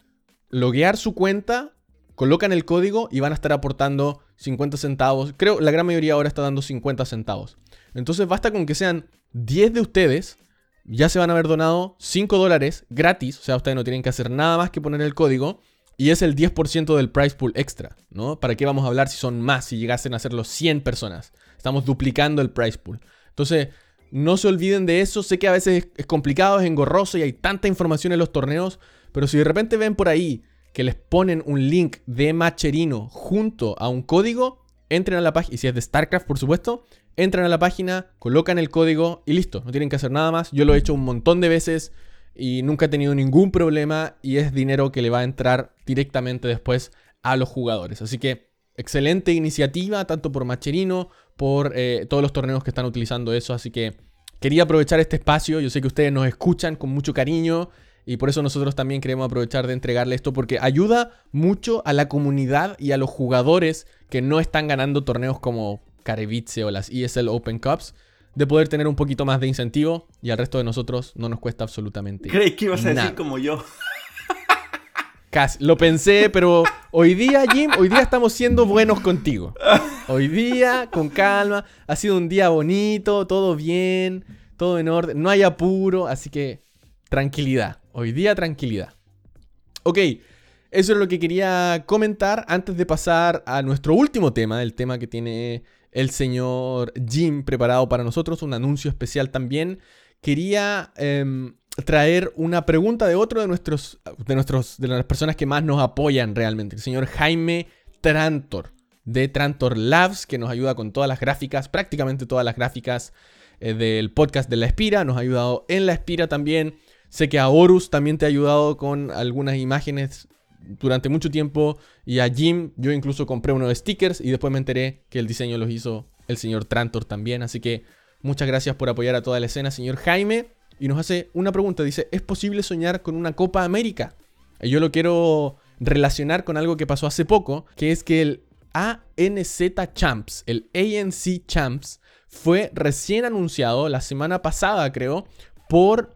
loguear su cuenta, colocan el código y van a estar aportando 50 centavos. Creo la gran mayoría ahora está dando 50 centavos. Entonces basta con que sean 10 de ustedes, ya se van a haber donado 5 dólares gratis. O sea, ustedes no tienen que hacer nada más que poner el código. Y es el 10% del price pool extra, ¿no? ¿Para qué vamos a hablar si son más, si llegasen a los 100 personas? Estamos duplicando el price pool. Entonces, no se olviden de eso. Sé que a veces es complicado, es engorroso y hay tanta información en los torneos. Pero si de repente ven por ahí que les ponen un link de Macherino junto a un código, entren a la página. Y si es de StarCraft, por supuesto, entran a la página, colocan el código y listo. No tienen que hacer nada más. Yo lo he hecho un montón de veces y nunca he tenido ningún problema. Y es dinero que le va a entrar directamente después a los jugadores. Así que excelente iniciativa, tanto por Macherino por eh, todos los torneos que están utilizando eso. Así que quería aprovechar este espacio. Yo sé que ustedes nos escuchan con mucho cariño. Y por eso nosotros también queremos aprovechar de entregarle esto porque ayuda mucho a la comunidad y a los jugadores que no están ganando torneos como Karevice o las ESL Open Cups de poder tener un poquito más de incentivo y al resto de nosotros no nos cuesta absolutamente Creí que ibas a decir como yo. lo pensé, pero hoy día, Jim, hoy día estamos siendo buenos contigo. Hoy día, con calma, ha sido un día bonito, todo bien, todo en orden, no hay apuro, así que tranquilidad. Hoy día, tranquilidad. Ok, eso es lo que quería comentar antes de pasar a nuestro último tema, el tema que tiene el señor Jim preparado para nosotros, un anuncio especial también. Quería em, traer una pregunta de otro de nuestros, de nuestros, de las personas que más nos apoyan realmente, el señor Jaime Trantor de Trantor Labs, que nos ayuda con todas las gráficas, prácticamente todas las gráficas eh, del podcast de La Espira, nos ha ayudado en La Espira también. Sé que a Horus también te ha ayudado con algunas imágenes durante mucho tiempo. Y a Jim, yo incluso compré unos stickers y después me enteré que el diseño los hizo el señor Trantor también. Así que muchas gracias por apoyar a toda la escena, señor Jaime y nos hace una pregunta. Dice, ¿es posible soñar con una Copa América? Y yo lo quiero relacionar con algo que pasó hace poco, que es que el ANZ Champs, el ANC Champs, fue recién anunciado la semana pasada, creo, por,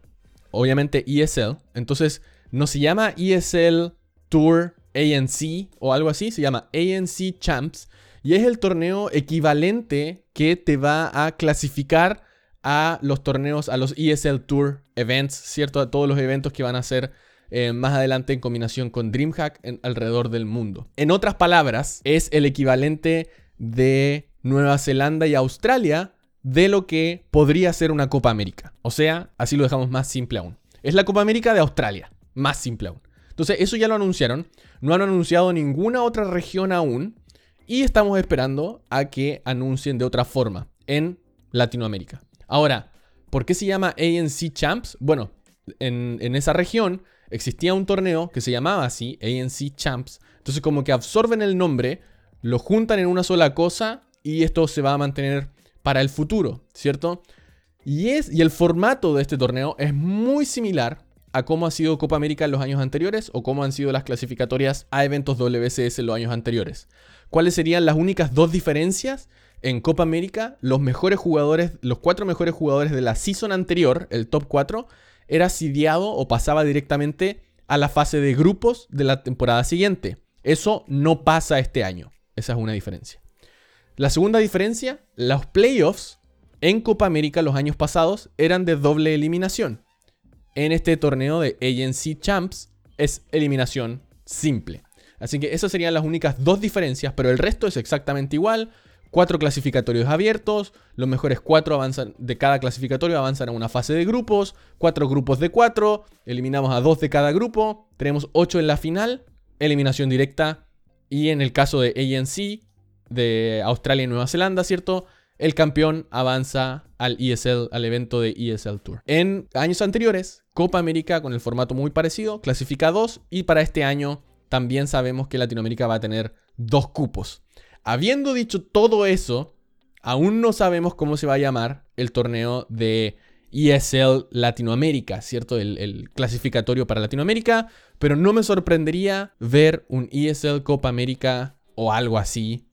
obviamente, ESL. Entonces, no se llama ESL Tour ANC o algo así, se llama ANC Champs. Y es el torneo equivalente que te va a clasificar a los torneos, a los ESL Tour Events, ¿cierto? A todos los eventos que van a ser eh, más adelante en combinación con DreamHack en, alrededor del mundo. En otras palabras, es el equivalente de Nueva Zelanda y Australia de lo que podría ser una Copa América. O sea, así lo dejamos más simple aún. Es la Copa América de Australia, más simple aún. Entonces, eso ya lo anunciaron. No han anunciado ninguna otra región aún. Y estamos esperando a que anuncien de otra forma en Latinoamérica. Ahora, ¿por qué se llama ANC Champs? Bueno, en, esa región existía un torneo que se llamaba así, ANC Champs. Entonces como que absorben el nombre, lo juntan en una sola cosa y esto se va a mantener para el futuro, ¿cierto? Y, es, y el formato de este torneo es muy similar a cómo ha sido Copa América en los años anteriores o cómo han sido las clasificatorias a eventos WCS en los años anteriores. ¿Cuáles serían las únicas dos diferencias? en Copa América, los mejores jugadores, los cuatro mejores jugadores de la season anterior, el top 4, era sidiado o pasaba directamente a la fase de grupos de la temporada siguiente. Eso no pasa este año. Esa es una diferencia. La segunda diferencia, los playoffs en Copa América los años pasados eran de doble eliminación. En este torneo de ANC Champs es eliminación simple. Así que esas serían las únicas dos diferencias, pero el resto es exactamente igual cuatro clasificatorios abiertos, los mejores cuatro avanzan de cada clasificatorio avanzan a una fase de grupos, cuatro grupos de cuatro, eliminamos a dos de cada grupo, tenemos ocho en la final, eliminación directa y en el caso de ANC de Australia y Nueva Zelanda, ¿cierto? El campeón avanza al ESL, al evento de ESL Tour. En años anteriores, Copa América con el formato muy parecido, clasifica dos y para este año también sabemos que Latinoamérica va a tener dos cupos. Habiendo dicho todo eso, aún no sabemos cómo se va a llamar el torneo de ESL Latinoamérica, ¿cierto? El, clasificatorio para Latinoamérica, pero no me sorprendería ver un ESL Copa América o algo así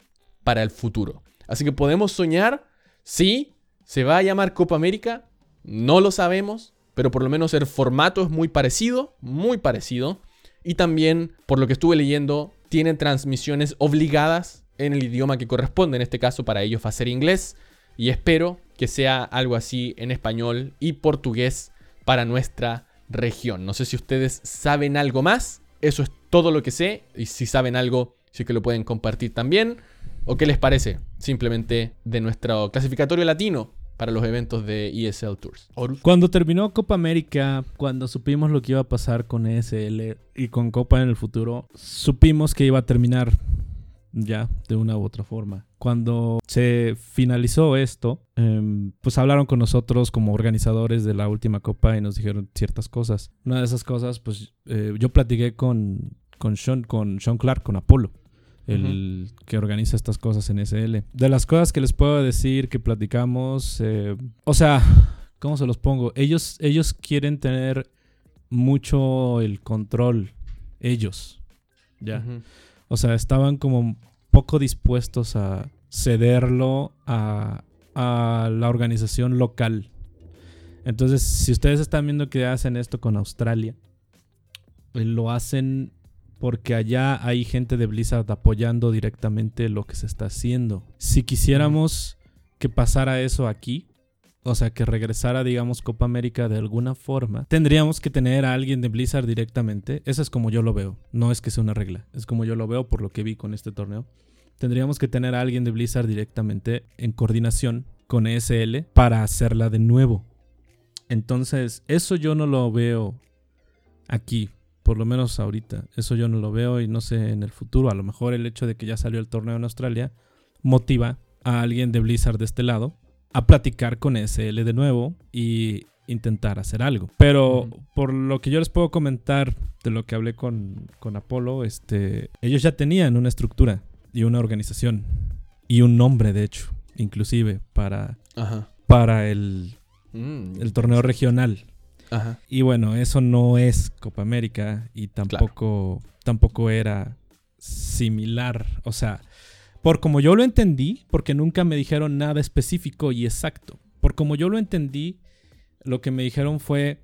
para el futuro. Así que podemos soñar, sí, se va a llamar Copa América, no lo sabemos, pero por lo menos el formato es muy parecido, muy parecido. Y también, por lo que estuve leyendo, tiene transmisiones obligadas en el idioma que corresponde. En este caso, para ellos va a ser inglés. Y espero que sea algo así en español y portugués para nuestra región. No sé si ustedes saben algo más. Eso es todo lo que sé. Y si saben algo, sí que lo pueden compartir también. ¿O qué les parece? Simplemente de nuestro clasificatorio latino para los eventos de ESL Tours. Cuando terminó Copa América, cuando supimos lo que iba a pasar con ESL y con Copa en el futuro, supimos que iba a terminar ya de una u otra forma. Cuando se finalizó esto, em, pues hablaron con nosotros como organizadores de la última copa y nos dijeron ciertas cosas. Una de esas cosas, pues eh, yo platiqué con, con, Sean, con Sean Clark, con Apolo. El que organiza estas cosas en SL. De las cosas que les puedo decir que platicamos, eh, o sea, ¿cómo se los pongo? Ellos, ellos quieren tener mucho el control, ellos, ¿ya? O sea, estaban como poco dispuestos a cederlo a, la organización local. Entonces, si ustedes están viendo que hacen esto con Australia, eh, lo hacen porque allá hay gente de Blizzard apoyando directamente lo que se está haciendo. Si quisiéramos que pasara eso aquí, o sea, que regresara, digamos, Copa América de alguna forma, tendríamos que tener a alguien de Blizzard directamente. Eso es como yo lo veo. No es que sea una regla. Es como yo lo veo por lo que vi con este torneo. Tendríamos que tener a alguien de Blizzard directamente en coordinación con ESL para hacerla de nuevo. Entonces, eso yo no lo veo aquí, por lo menos ahorita. Eso yo no lo veo y no sé en el futuro. A lo mejor el hecho de que ya salió el torneo en Australia motiva a alguien de Blizzard de este lado a platicar con SL de nuevo y intentar hacer algo. Pero por lo que yo les puedo comentar de lo que hablé con, con Apolo, este, ellos ya tenían una estructura y una organización y un nombre, de hecho, inclusive para, para el, mm. el torneo regional. Y bueno, eso no es Copa América y tampoco, tampoco era similar. O sea, por como yo lo entendí, porque nunca me dijeron nada específico y exacto. Por como yo lo entendí, lo que me dijeron fue,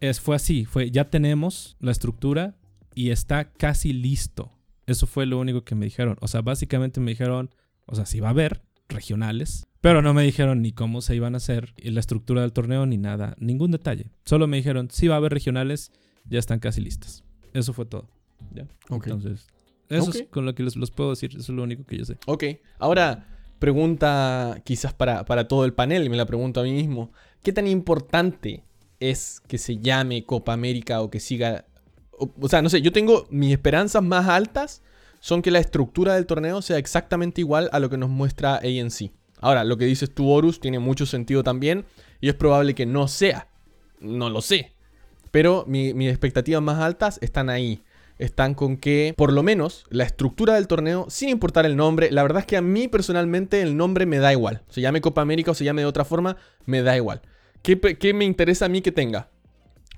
es, fue así, fue ya tenemos la estructura y está casi listo. Eso fue lo único que me dijeron. O sea, básicamente me dijeron, o sea, si va a haber regionales, pero no me dijeron ni cómo se iban a hacer, la estructura del torneo, ni nada, ningún detalle. Solo me dijeron, si va a haber regionales, ya están casi listas. Eso fue todo. ¿Ya? Entonces, eso es con lo que les, los puedo decir, eso es lo único que yo sé. Ok, ahora pregunta quizás para, para todo el panel, y me la pregunto a mí mismo, ¿qué tan importante es que se llame Copa América o que siga... O, sea, no sé, yo tengo mis esperanzas más altas son que la estructura del torneo sea exactamente igual a lo que nos muestra ANC. Ahora, lo que dices tú, Horus, tiene mucho sentido también y es probable que no sea. No lo sé. Pero mis expectativas más altas están ahí están con que, por lo menos, la estructura del torneo, sin importar el nombre, la verdad es que a mí personalmente el nombre me da igual. Se llame Copa América o se llame de otra forma, me da igual. ¿Qué, me interesa a mí que tenga?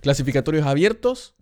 Clasificatorios abiertos,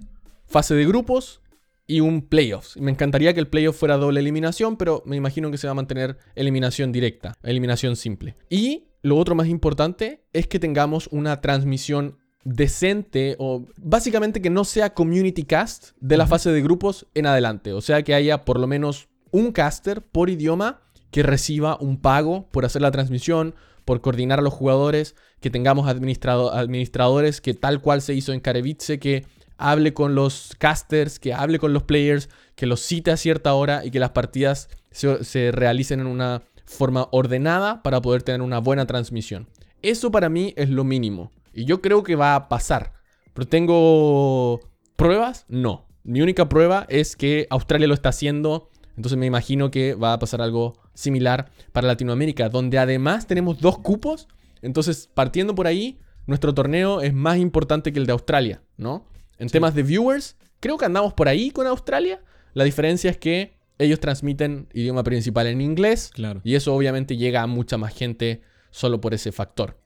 fase de grupos y un playoffs. Me encantaría que el playoff fuera doble eliminación, pero me imagino que se va a mantener eliminación directa, eliminación simple. Y lo otro más importante es que tengamos una transmisión decente o básicamente que no sea community cast de la fase de grupos en adelante. O sea, que haya por lo menos un caster por idioma que reciba un pago por hacer la transmisión, por coordinar a los jugadores, que tengamos administradores que tal cual se hizo en Karevice, que hable con los casters, que hable con los players, que los cite a cierta hora y que las partidas se realicen en una forma ordenada para poder tener una buena transmisión. Eso para mí es lo mínimo. Y yo creo que va a pasar. Pero tengo pruebas, no. Mi única prueba es que Australia lo está haciendo. Entonces me imagino que va a pasar algo similar para Latinoamérica, donde además tenemos dos cupos. Entonces, partiendo por ahí, nuestro torneo es más importante que el de Australia, ¿no? En temas de viewers, creo que andamos por ahí con Australia. La diferencia es que ellos transmiten idioma principal en inglés. Claro. Y eso obviamente llega a mucha más gente solo por ese factor.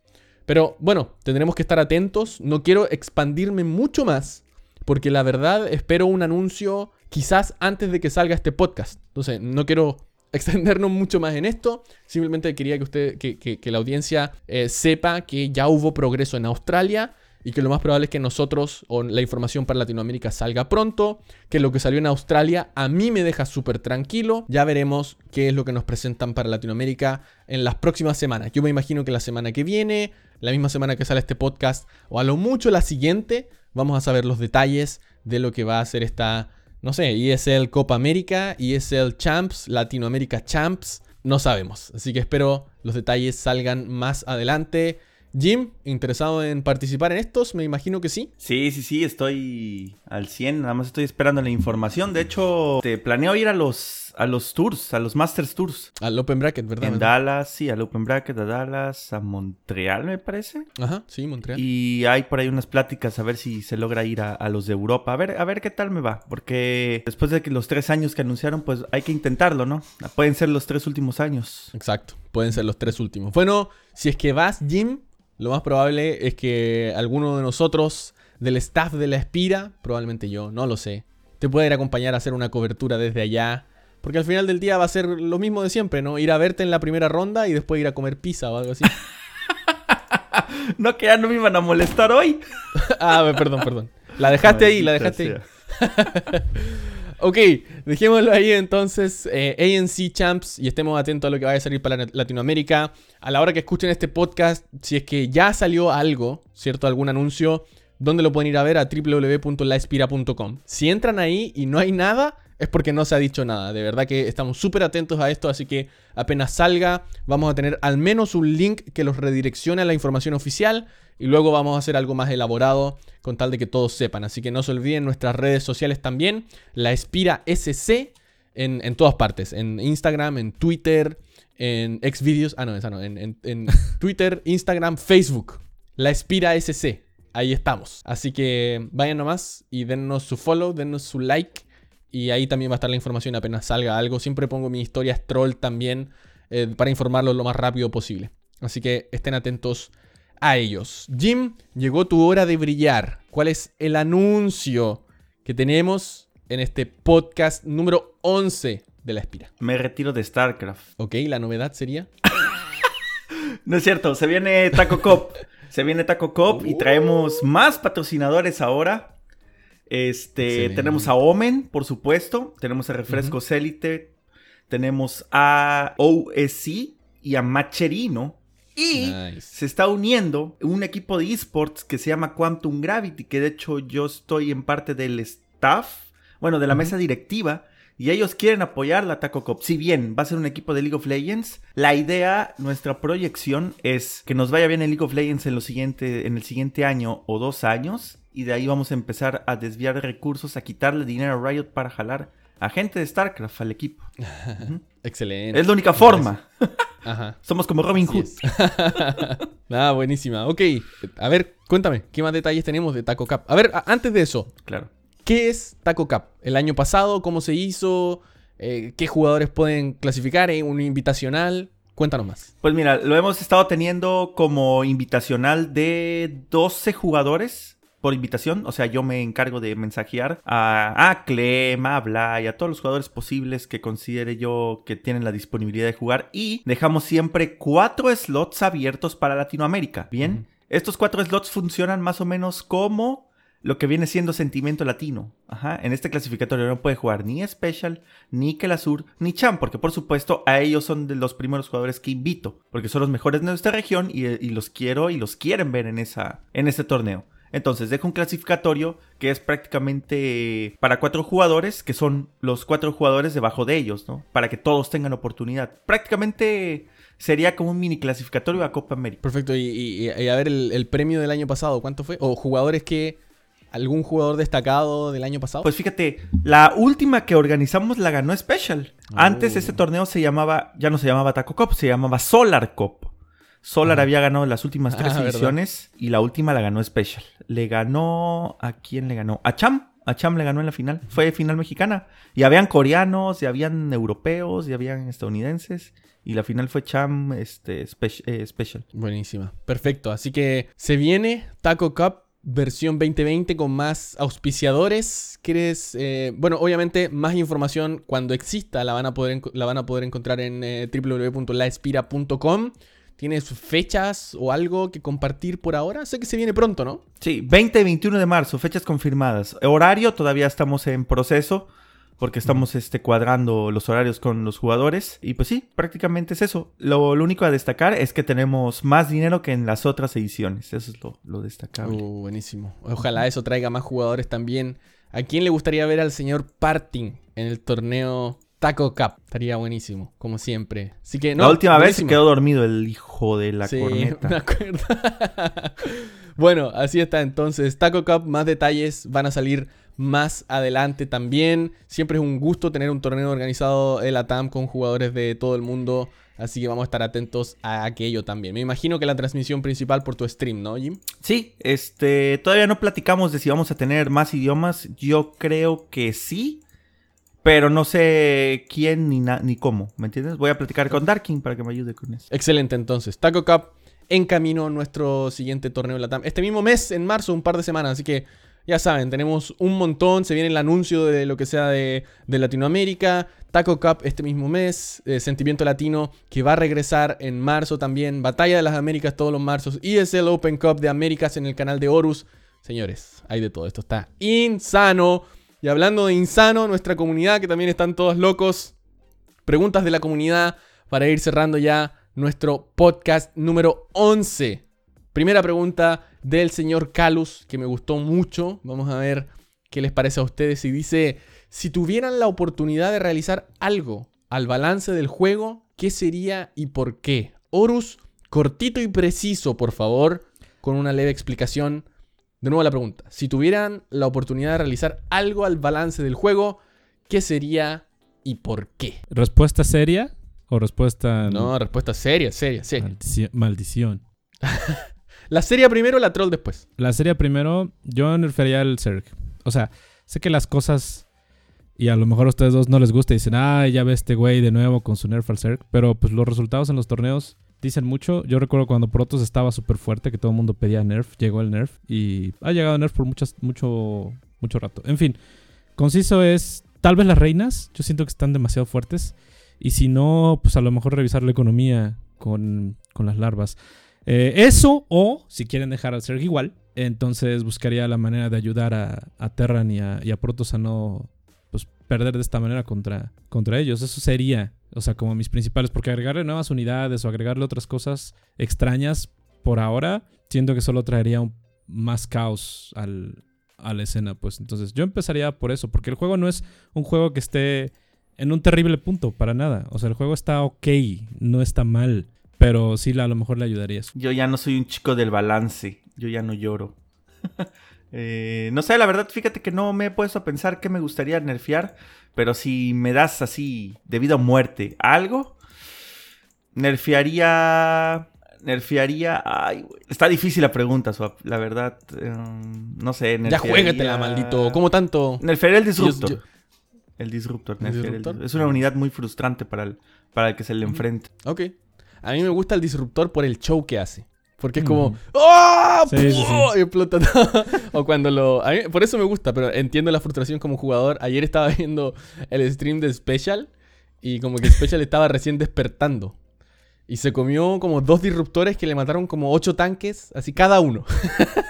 Pero bueno, tendremos que estar atentos. No quiero expandirme mucho más. Porque la verdad espero un anuncio quizás antes de que salga este podcast. Entonces, no quiero extendernos mucho más en esto. Simplemente quería que usted, que, que- que la audiencia eh, sepa que ya hubo progreso en Australia y que lo más probable es que nosotros o la información para Latinoamérica salga pronto, que lo que salió en Australia a mí me deja súper tranquilo. Ya veremos qué es lo que nos presentan para Latinoamérica en las próximas semanas. Yo me imagino que la semana que viene, la misma semana que sale este podcast, o a lo mucho la siguiente, vamos a saber los detalles de lo que va a ser esta, no sé, ESL Copa América, ESL Champs, Latinoamérica Champs, no sabemos. Así que espero los detalles salgan más adelante. Jim, ¿interesado en participar en estos? Me imagino que sí. Sí, sí, sí, estoy al 100, nada más estoy esperando la información. De hecho, te planeo ir a los, a los tours, a los Masters Tours. Al Open Bracket, ¿verdad? En Dallas, sí, al Open Bracket, a Dallas, a Montreal, me parece. Ajá, sí, Montreal. Y hay por ahí unas pláticas a ver si se logra ir a, a los de Europa. A ver, a ver qué tal me va. Porque después de que los tres años que anunciaron, pues hay que intentarlo, ¿no? Pueden ser los tres últimos años. Exacto, pueden ser los tres últimos. Bueno, si es que vas, Jim, lo más probable es que alguno de nosotros del staff de la Espira, probablemente yo, no lo sé, te pueda ir a acompañar a hacer una cobertura desde allá. Porque al final del día va a ser lo mismo de siempre, ¿no? Ir a verte en la primera ronda y después ir a comer pizza o algo así. No, que ya no me iban a molestar hoy. ah, perdón, perdón. La dejaste ahí, la dejaste ahí. Ok, dejémoslo ahí entonces. eh, ANC Champs y estemos atentos a lo que vaya a salir para Latinoamérica. A la hora que escuchen este podcast, si es que ya salió algo, ¿cierto? Algún anuncio, ¿dónde lo pueden ir a ver? A www.laespira.com. Si entran ahí y no hay nada, es porque no se ha dicho nada. De verdad que estamos súper atentos a esto, así que apenas salga, vamos a tener al menos un link que los redireccione a la información oficial y luego vamos a hacer algo más elaborado con tal de que todos sepan. Así que no se olviden nuestras redes sociales también, la Espira SC en, en todas partes, en Instagram, en Twitter, en Xvideos, ah no, esa no, en, en- en Twitter, Instagram, Facebook, la Espira SC. Ahí estamos. Así que vayan nomás y dennos su follow, dennos su like. Y ahí también va a estar la información apenas salga algo. Siempre pongo mis historias troll también eh, para informarlos lo más rápido posible. Así que estén atentos a ellos. Jim, llegó tu hora de brillar. ¿Cuál es el anuncio que tenemos en este podcast número 11 de la Espira? Me retiro de StarCraft. Ok, la novedad sería. No es cierto, se viene Taco Cop. Se viene Taco Cop y traemos más patrocinadores ahora. Este, Excelente. tenemos a Omen, por supuesto. Tenemos a Refrescos Elite. Tenemos a OSC y a Macherino. Y Nice. se está uniendo un equipo de esports que se llama Quantum Gravity, que de hecho yo estoy en parte del staff, bueno, de la mesa directiva, y ellos quieren apoyar la Taco Cup. Si bien va a ser un equipo de League of Legends, la idea, nuestra proyección es que nos vaya bien en League of Legends en, lo siguiente, en el siguiente año o dos años, y de ahí vamos a empezar a desviar recursos, a quitarle dinero a Riot para jalar a gente de StarCraft al equipo. Excelente. Es la única forma. Ajá. Somos como Robin Hood. ah, buenísima. Ok, a ver, cuéntame, ¿qué más detalles tenemos de Taco Cup? A ver, a- antes de eso, Claro. ¿qué es Taco Cup? ¿El año pasado? ¿Cómo se hizo? Eh, ¿Qué jugadores pueden clasificar? ¿En un invitacional? Cuéntanos más. Pues mira, lo hemos estado teniendo como invitacional de 12 jugadores por invitación. O sea, yo me encargo de mensajear a, a Clem, a Blay, a todos los jugadores posibles que considere yo que tienen la disponibilidad de jugar. Y dejamos siempre cuatro slots abiertos para Latinoamérica. Bien, estos cuatro slots funcionan más o menos como lo que viene siendo sentimiento latino. Ajá. En este clasificatorio no puede jugar ni Special, ni Kelasur, ni Cham, porque por supuesto a ellos son de los primeros jugadores que invito, porque son los mejores de nuestra región y, y los quiero y los quieren ver en, esa, en este torneo. Entonces deja un clasificatorio que es prácticamente para cuatro jugadores, que son los cuatro jugadores debajo de ellos, ¿no? Para que todos tengan oportunidad. Prácticamente sería como un mini clasificatorio a Copa América. Perfecto, y, y- y a ver el, el premio del año pasado, ¿cuánto fue? ¿O jugadores que... algún jugador destacado del año pasado? Pues fíjate, la última que organizamos la ganó Special. Antes Oh. este torneo se llamaba, ya no se llamaba Taco Cup, se llamaba Solar Cup. Solar Ajá. había ganado las últimas tres Ah, ¿verdad? ediciones y la última la ganó Special. Le ganó, ¿a quién le ganó? A Cham. A Cham le ganó en la final. Fue final mexicana. Y habían coreanos, y habían europeos, y habían estadounidenses. Y la final fue Cham este, eh, Special. Buenísima. Perfecto. Así que se viene Taco Cup versión 2020 con más auspiciadores. ¿Quieres? eh, bueno, obviamente más información cuando exista la van a poder, la van a poder encontrar en eh, www.laespira.com. ¿Tienes fechas o algo que compartir por ahora? Sé que se viene pronto, ¿no? Sí, 20 y 21 de marzo, fechas confirmadas. Horario, todavía estamos en proceso. Porque estamos este, cuadrando los horarios con los jugadores. Y pues sí, prácticamente es eso. Lo, lo único a destacar es que tenemos más dinero que en las otras ediciones. Eso es lo, lo destacable. Uh, buenísimo. Ojalá eso traiga más jugadores también. ¿A quién le gustaría ver al señor Parting en el torneo Taco Cup? Estaría buenísimo, como siempre. Así que no. la última vez se buenísimo. quedó dormido el hijo de la Sí, corneta. me acuerdo. bueno, así está entonces. Taco Cup, más detalles van a salir más adelante también. Siempre es un gusto tener un torneo organizado en la TAM con jugadores de todo el mundo. Así que vamos a estar atentos a aquello también. Me imagino que la transmisión principal por tu stream, ¿no, Jim? Sí, este, todavía no platicamos de si vamos a tener más idiomas. Yo creo que sí, pero no sé quién ni, ni cómo, ¿me entiendes? Voy a platicar con Darkin para que me ayude con eso. Excelente, entonces. Taco Cup en camino nuestro siguiente torneo de la. Este mismo mes, en marzo, un par de semanas. Así que ya saben, tenemos un montón. Se viene el anuncio de lo que sea de, de Latinoamérica. Taco Cup este mismo mes. eh, Sentimiento Latino que va a regresar en marzo también. Batalla de las Américas todos los marzos. ESL Open Cup de Américas en el canal de Horus. Señores, hay de todo. Esto está insano. Y hablando de insano, nuestra comunidad, que también están todos locos. Preguntas de la comunidad para ir cerrando ya nuestro podcast número 11. Primera pregunta del señor Calus, que me gustó mucho. Vamos a ver qué les parece a ustedes. Y dice, si tuvieran la oportunidad de realizar algo al balance del juego, ¿qué sería y por qué? Horus, cortito y preciso, por favor, con una leve explicación. De nuevo la pregunta, si tuvieran la oportunidad de realizar algo al balance del juego, ¿qué sería y por qué? ¿Respuesta seria o respuesta No, respuesta seria, seria, seria. maldici- maldición? La serie primero, la troll después. La serie primero, yo nerfearía el Zerg. O sea, sé que las cosas. Y a lo mejor a ustedes dos no les gusta y dicen, ah, ya ve este güey de nuevo con su nerf al Zerg. Pero pues los resultados en los torneos dicen mucho. Yo recuerdo cuando Protoss estaba súper fuerte, que todo el mundo pedía nerf. Llegó el nerf y ha llegado nerf por muchas, mucho, mucho rato. En fin, conciso es. Tal vez las reinas, yo siento que están demasiado fuertes. Y si no, pues a lo mejor revisar la economía con, con las larvas. Eh, eso, o si quieren dejar al Zerg igual, entonces buscaría la manera de ayudar a, a Terran y a, y a Protoss a no perder de esta manera contra, contra ellos. Eso sería, o sea, como mis principales, porque agregarle nuevas unidades o agregarle otras cosas extrañas por ahora, siento que solo traería un- más caos al, a la escena, pues. Entonces yo empezaría por eso, porque el juego no es un juego que esté en un terrible punto, para nada. O sea, el juego está ok, no está mal. Pero sí, a lo mejor le ayudaría eso. Yo ya no soy un chico del balance, yo ya no lloro. Eh, no sé, la verdad, fíjate que no me he puesto a pensar qué me gustaría nerfear, pero si me das así, debido a muerte, algo, nerfearía... Nerfearía... Ay, güey. Está difícil la pregunta, Swap, la verdad. eh, no sé, Ya nerfearía... juégatela, maldito. ¿Cómo tanto? Nerfearía el Disruptor. Yo- yo- El Disruptor, ¿El. Es una unidad muy frustrante para el, para el que se le enfrente. Ok. A mí me gusta el disruptor por el show que hace. Porque es como. ¡Oh! Sí, sí, explota todo. o cuando lo. a mí- por eso me gusta, pero entiendo la frustración como jugador. Ayer estaba viendo el stream de Special. Y como que Special estaba recién despertando. Y se comió como dos disruptores que le mataron como ocho tanques, así cada uno.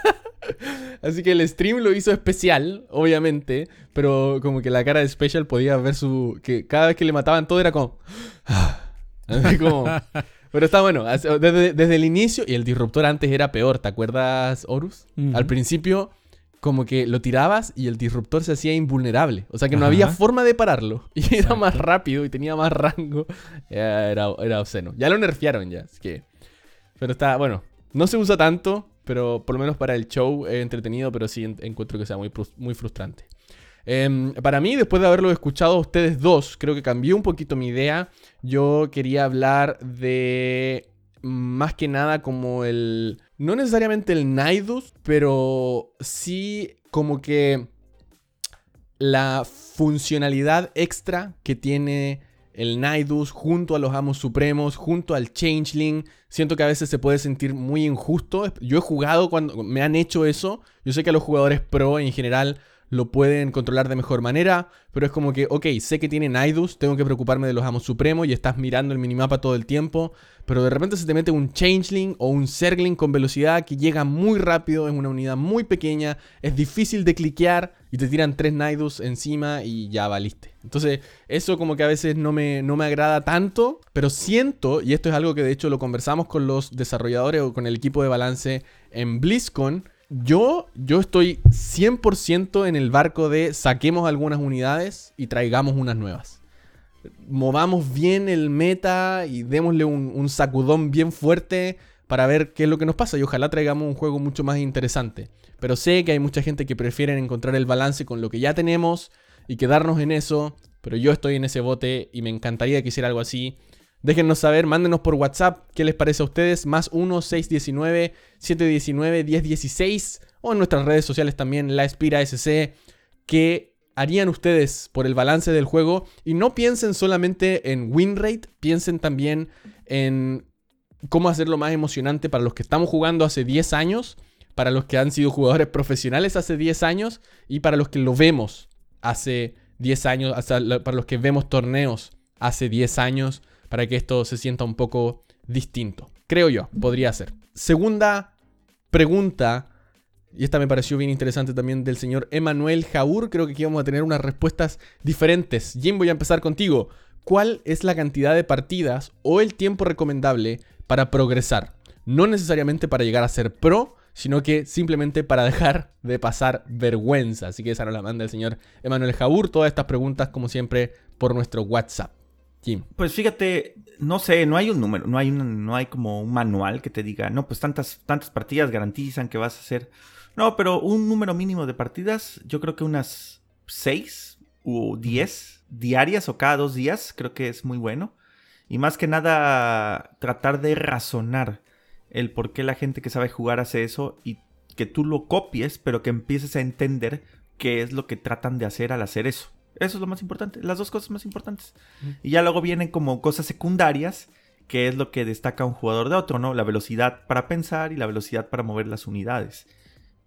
así que el stream lo hizo especial, obviamente. Pero como que la cara de Special podía ver su. que cada vez que le mataban todo era como. así como. Pero está bueno, desde, desde, el inicio, y el disruptor antes era peor, ¿te acuerdas, Horus? Al principio, como que lo tirabas y el disruptor se hacía invulnerable. O sea que no había forma de pararlo. Y era más rápido y tenía más rango. Era, era obsceno. Ya lo nerfearon ya, así que... Pero está, bueno, no se usa tanto, pero por lo menos para el show es entretenido, pero sí encuentro que sea muy, muy frustrante. Em, para mí, después de haberlo escuchado a ustedes dos, creo que cambió un poquito mi idea. Yo quería hablar de más que nada como el... No necesariamente el Naidus, pero sí como que la funcionalidad extra que tiene el Naidus junto a los amos supremos, junto al Changeling. Siento que a veces se puede sentir muy injusto. Yo he jugado cuando me han hecho eso. Yo sé que a los jugadores pro en general lo pueden controlar de mejor manera, pero es como que, ok, sé que tiene Naidus, tengo que preocuparme de los amos supremos y estás mirando el minimapa todo el tiempo, pero de repente se te mete un Changeling o un Zergling con velocidad que llega muy rápido, es una unidad muy pequeña, es difícil de cliquear y te tiran tres Naidus encima y ya valiste. Entonces, eso como que a veces no me, no me agrada tanto, pero siento, y esto es algo que de hecho lo conversamos con los desarrolladores o con el equipo de balance en BlizzCon, yo, yo estoy 100% en el barco de saquemos algunas unidades y traigamos unas nuevas. Movamos bien el meta y démosle un, sacudón bien fuerte para ver qué es lo que nos pasa y ojalá traigamos un juego mucho más interesante. Pero sé que hay mucha gente que prefiere encontrar el balance con lo que ya tenemos y quedarnos en eso. Pero yo estoy en ese bote y me encantaría que hiciera algo así. Déjennos saber, mándenos por WhatsApp qué les parece a ustedes. Más 1-619-719-1016. O en nuestras redes sociales también, La Espira SC. ¿Qué harían ustedes por el balance del juego? Y no piensen solamente en win rate, piensen también en cómo hacerlo más emocionante para los que estamos jugando hace 10 años, para los que han sido jugadores profesionales hace 10 años y para los que lo vemos hace 10 años, para los que vemos torneos hace 10 años para que esto se sienta un poco distinto. Creo yo, podría ser. Segunda pregunta, y esta me pareció bien interesante también del señor Emanuel Jaur. Creo que aquí vamos a tener unas respuestas diferentes. Jim, voy a empezar contigo. ¿Cuál es la cantidad de partidas o el tiempo recomendable para progresar? No necesariamente para llegar a ser pro, sino que simplemente para dejar de pasar vergüenza. Así que esa nos la manda el señor Emanuel Jaur. Todas estas preguntas, como siempre, por nuestro WhatsApp. Pues fíjate, no sé, no hay un número, no hay, no hay como un manual que te diga, no, pues tantas, tantas partidas garantizan que vas a hacer. No, pero un número mínimo de partidas, yo creo que unas seis o diez diarias o cada dos días, creo que es muy bueno. Y más que nada, tratar de razonar el por qué la gente que sabe jugar hace eso y que tú lo copies, pero que empieces a entender qué es lo que tratan de hacer al hacer eso. Eso es lo más importante, las dos cosas más importantes. Y ya luego vienen como cosas secundarias, que es lo que destaca un jugador de otro, ¿no? La velocidad para pensar y la velocidad para mover las unidades.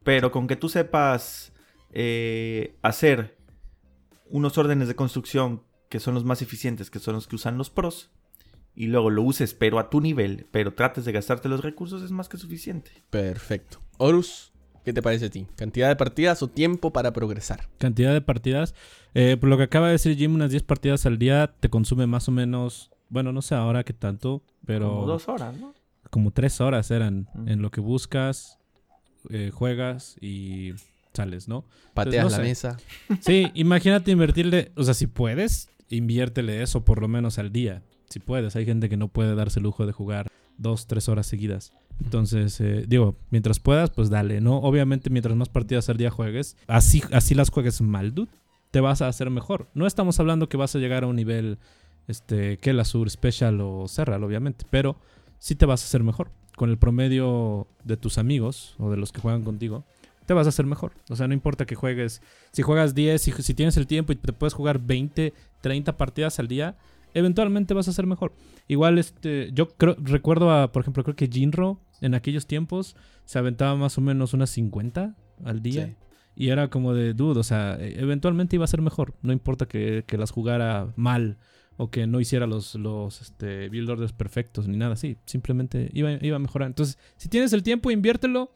Pero con que tú sepas eh, hacer unos órdenes de construcción que son los más eficientes, que son los que usan los pros, y luego lo uses, pero a tu nivel, pero trates de gastarte los recursos, es más que suficiente. Perfecto. Horus, ¿qué te parece a ti? ¿Cantidad de partidas o tiempo para progresar? Cantidad de partidas. Eh, por lo que acaba de decir Jim, unas 10 partidas al día te consume más o menos, bueno, no sé ahora qué tanto, pero... Como dos horas, ¿no? Como tres horas eran en lo que buscas, eh, juegas y sales, ¿no? Pateas la mesa. Sí, imagínate invertirle, o sea, si puedes, inviértele eso por lo menos al día. Si puedes, hay gente que no puede darse el lujo de jugar dos, tres horas seguidas. Entonces, eh, digo, mientras puedas, pues dale, ¿no? Obviamente, mientras más partidas al día juegues, así, así las juegues mal, dude te vas a hacer mejor. No estamos hablando que vas a llegar a un nivel este, que el Azur Special o Serral, obviamente, pero sí te vas a hacer mejor. Con el promedio de tus amigos o de los que juegan contigo, te vas a hacer mejor. O sea, no importa que juegues, si juegas 10, si, si tienes el tiempo y te puedes jugar 20, 30 partidas al día, eventualmente vas a ser mejor. Igual, este, yo creo, recuerdo a, por ejemplo, creo que Jinro en aquellos tiempos se aventaba más o menos unas 50 al día. Y era como de, dude, o sea, e, eventualmente iba a ser mejor. No importa que, las jugara mal o que no hiciera los, los este, build orders perfectos ni nada así. Simplemente iba, iba a mejorar. Entonces, si tienes el tiempo, inviértelo.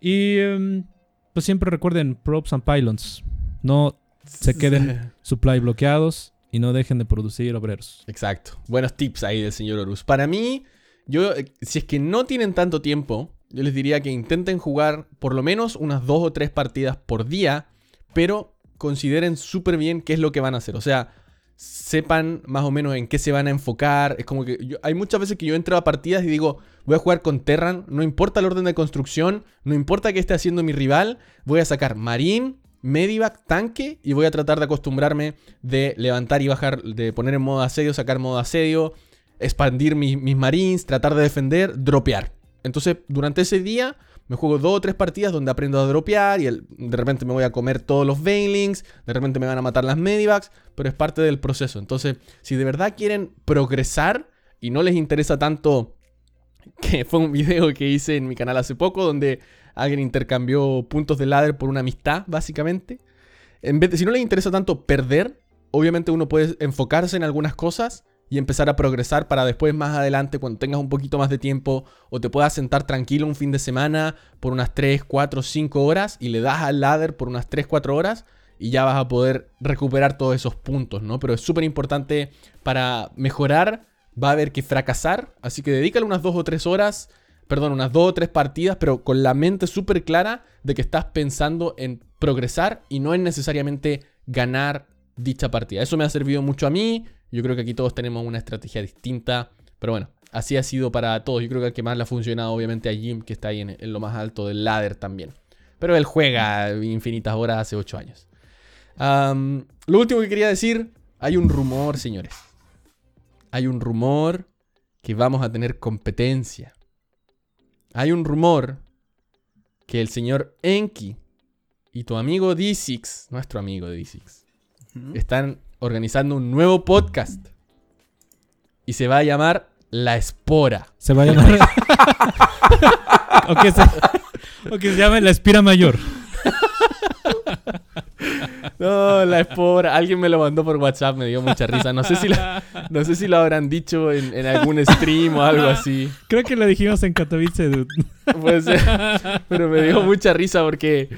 Y em, pues siempre recuerden, props and pylons. No se queden supply bloqueados y no dejen de producir obreros. Exacto. Buenos tips ahí del señor Horus. Para mí, yo, eh, si es que no tienen tanto tiempo, yo les diría que intenten jugar por lo menos unas dos o tres partidas por día, pero consideren súper bien qué es lo que van a hacer. O sea, sepan más o menos en qué se van a enfocar. Es como que hay muchas veces que yo entro a partidas y digo, voy a jugar con Terran, no importa el orden de construcción, no importa qué esté haciendo mi rival, voy a sacar Marín, Medivac, tanque y voy a tratar de acostumbrarme de levantar y bajar, de poner en modo asedio, sacar modo asedio, expandir mis, mis marines, tratar de defender, dropear. Entonces, durante ese día me juego dos o tres partidas donde aprendo a dropear y de repente me voy a comer todos los Veilings, de repente me van a matar las Medivacs, pero es parte del proceso. Entonces, si de verdad quieren progresar y no les interesa tanto, que fue un video que hice en mi canal hace poco donde alguien intercambió puntos de ladder por una amistad, básicamente. En vez de, si no les interesa tanto perder, obviamente uno puede enfocarse en algunas cosas y empezar a progresar para después más adelante, cuando tengas un poquito más de tiempo o te puedas sentar tranquilo un fin de semana por unas 3, 4, 5 horas y le das al ladder por unas 3, 4 horas y ya vas a poder recuperar todos esos puntos, ¿no? Pero es súper importante para mejorar, va a haber que fracasar, así que dedícale unas 2 o 3 horas, perdón, unas 2 o 3 partidas, pero con la mente súper clara de que estás pensando en progresar y no en necesariamente ganar dicha partida. Eso me ha servido mucho a mí, yo creo que aquí todos tenemos una estrategia distinta, pero bueno, así ha sido para todos. Yo creo que el que más le ha funcionado obviamente a Jim, que está ahí en, lo más alto del ladder también. Pero él juega infinitas horas hace 8 años. lo último que quería decir, hay un rumor, señores. Hay un rumor que vamos a tener competencia. Hay un rumor que el señor Enki y tu amigo D6, nuestro amigo D6, están organizando un nuevo podcast. Y se va a llamar La Espora. Se va a llamar. o, que se... llame La Espira Mayor. No, la espora. Alguien me lo mandó por WhatsApp, me dio mucha risa. No sé si, no sé si lo habrán dicho en, algún stream o algo así. Creo que lo dijimos en Katowice, dude. Pues, pero me dio mucha risa porque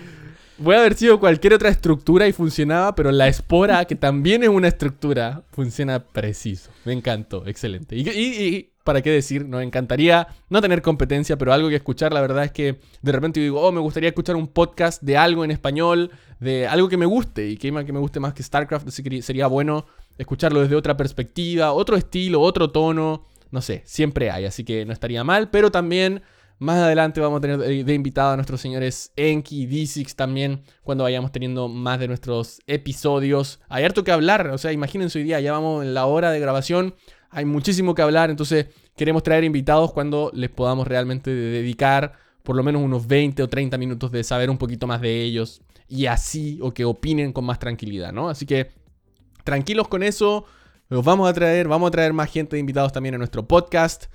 Puede haber sido cualquier otra estructura y funcionaba, pero la espora, que también es una estructura, funciona preciso. Me encantó, excelente. Y, para qué decir, nos encantaría no tener competencia, pero algo que escuchar, la verdad es que de repente digo, oh, me gustaría escuchar un podcast de algo en español, de algo que me guste, y que, que me guste más que StarCraft, así que sería bueno escucharlo desde otra perspectiva, otro estilo, otro tono, no sé, siempre hay, así que no estaría mal, pero también más adelante vamos a tener de invitado a nuestros señores Enki y D6 también cuando vayamos teniendo más de nuestros episodios. Hay harto que hablar, o sea, imagínense hoy día, ya vamos en la hora de grabación, hay muchísimo que hablar, entonces queremos traer invitados cuando les podamos realmente dedicar por lo menos unos 20 o 30 minutos de saber un poquito más de ellos y así, o que opinen con más tranquilidad, ¿no? Así que tranquilos con eso, los vamos a traer, vamos a traer más gente de invitados también a nuestro podcast.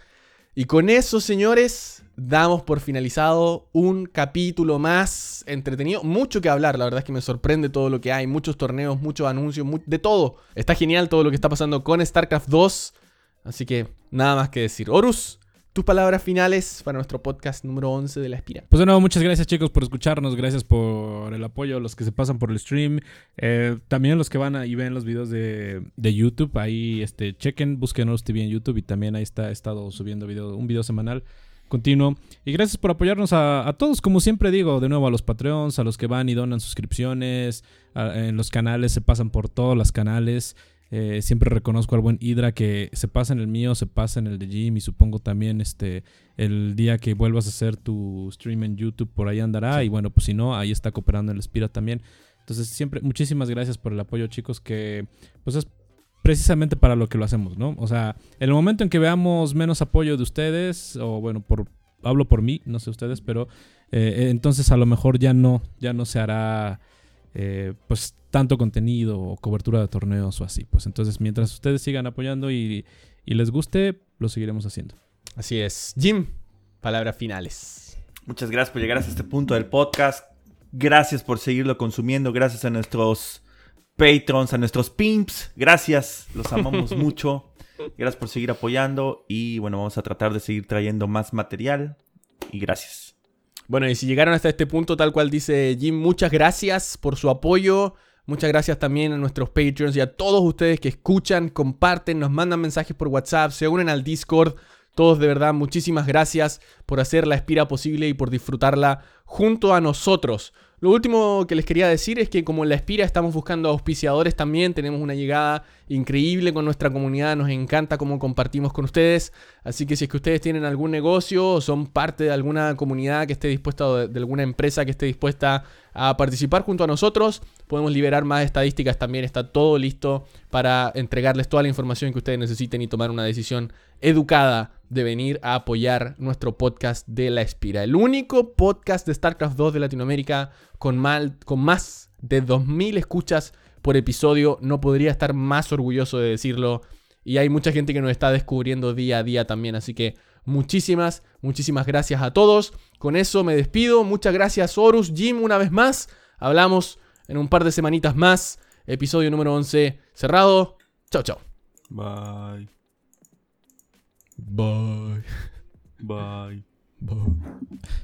Y con eso, señores, damos por finalizado un capítulo más entretenido. Mucho que hablar, la verdad es que me sorprende todo lo que hay. Muchos torneos, muchos anuncios, de todo. Está genial todo lo que está pasando con StarCraft 2. Así que nada más que decir. Horus, tus palabras finales para nuestro podcast número 11 de La Espira. Pues de nuevo, muchas gracias chicos por escucharnos, gracias por el apoyo, los que se pasan por el stream, eh, también los que van y ven los videos de, YouTube, ahí este, chequen, busquen TV en YouTube y también ahí está, estado subiendo un video semanal continuo. Y gracias por apoyarnos a, todos, como siempre digo, de nuevo a los Patreons, a los que van y donan suscripciones, en los canales, se pasan por todos los canales. Eh, siempre reconozco al buen Hydra que se pasa en el mío, se pasa en el de Jim y supongo también este el día que vuelvas a hacer tu stream en YouTube por ahí andará y bueno, pues si no, ahí está cooperando el Spira también. Entonces, siempre muchísimas gracias por el apoyo, chicos, que pues es precisamente para lo que lo hacemos, ¿no? O sea, en el momento en que veamos menos apoyo de ustedes o bueno, por hablo por mí, no sé ustedes, pero eh, entonces a lo mejor ya no ya no se hará eh, pues tanto contenido o cobertura de torneos o así. Pues entonces mientras ustedes sigan apoyando y, les guste, lo seguiremos haciendo. Así es. Jim, palabras finales. Muchas gracias por llegar hasta este punto del podcast. Gracias por seguirlo consumiendo. Gracias a nuestros patrons, a nuestros pimps. Gracias, los amamos mucho. Gracias por seguir apoyando y bueno, vamos a tratar de seguir trayendo más material. Y gracias. Bueno, y si llegaron hasta este punto, tal cual dice Jim, muchas gracias por su apoyo. Muchas gracias también a nuestros Patreons y a todos ustedes que escuchan, comparten, nos mandan mensajes por WhatsApp, se unen al Discord. todos de verdad, muchísimas gracias por hacer la Espira posible y por disfrutarla junto a nosotros. Lo último que les quería decir es que como en la Espira estamos buscando auspiciadores también, tenemos una llegada increíble con nuestra comunidad, nos encanta cómo compartimos con ustedes, así que si es que ustedes tienen algún negocio o son parte de alguna comunidad que esté dispuesta, de alguna empresa que esté dispuesta a participar junto a nosotros, podemos liberar más estadísticas. También, está todo listo para entregarles toda la información que ustedes necesiten y tomar una decisión educada de venir a apoyar nuestro podcast de La Espira. El único podcast de StarCraft 2 de Latinoamérica con, mal, con más de 2.000 escuchas por episodio. No podría estar más orgulloso de decirlo. Y hay mucha gente que nos está descubriendo día a día también. Así que muchísimas, muchísimas gracias a todos. Con eso me despido. Muchas gracias Horus, Jim, una vez más. Hablamos en un par de semanitas más. Episodio número 11 cerrado. Chao, chao. Bye. Bye. Bye. Bye.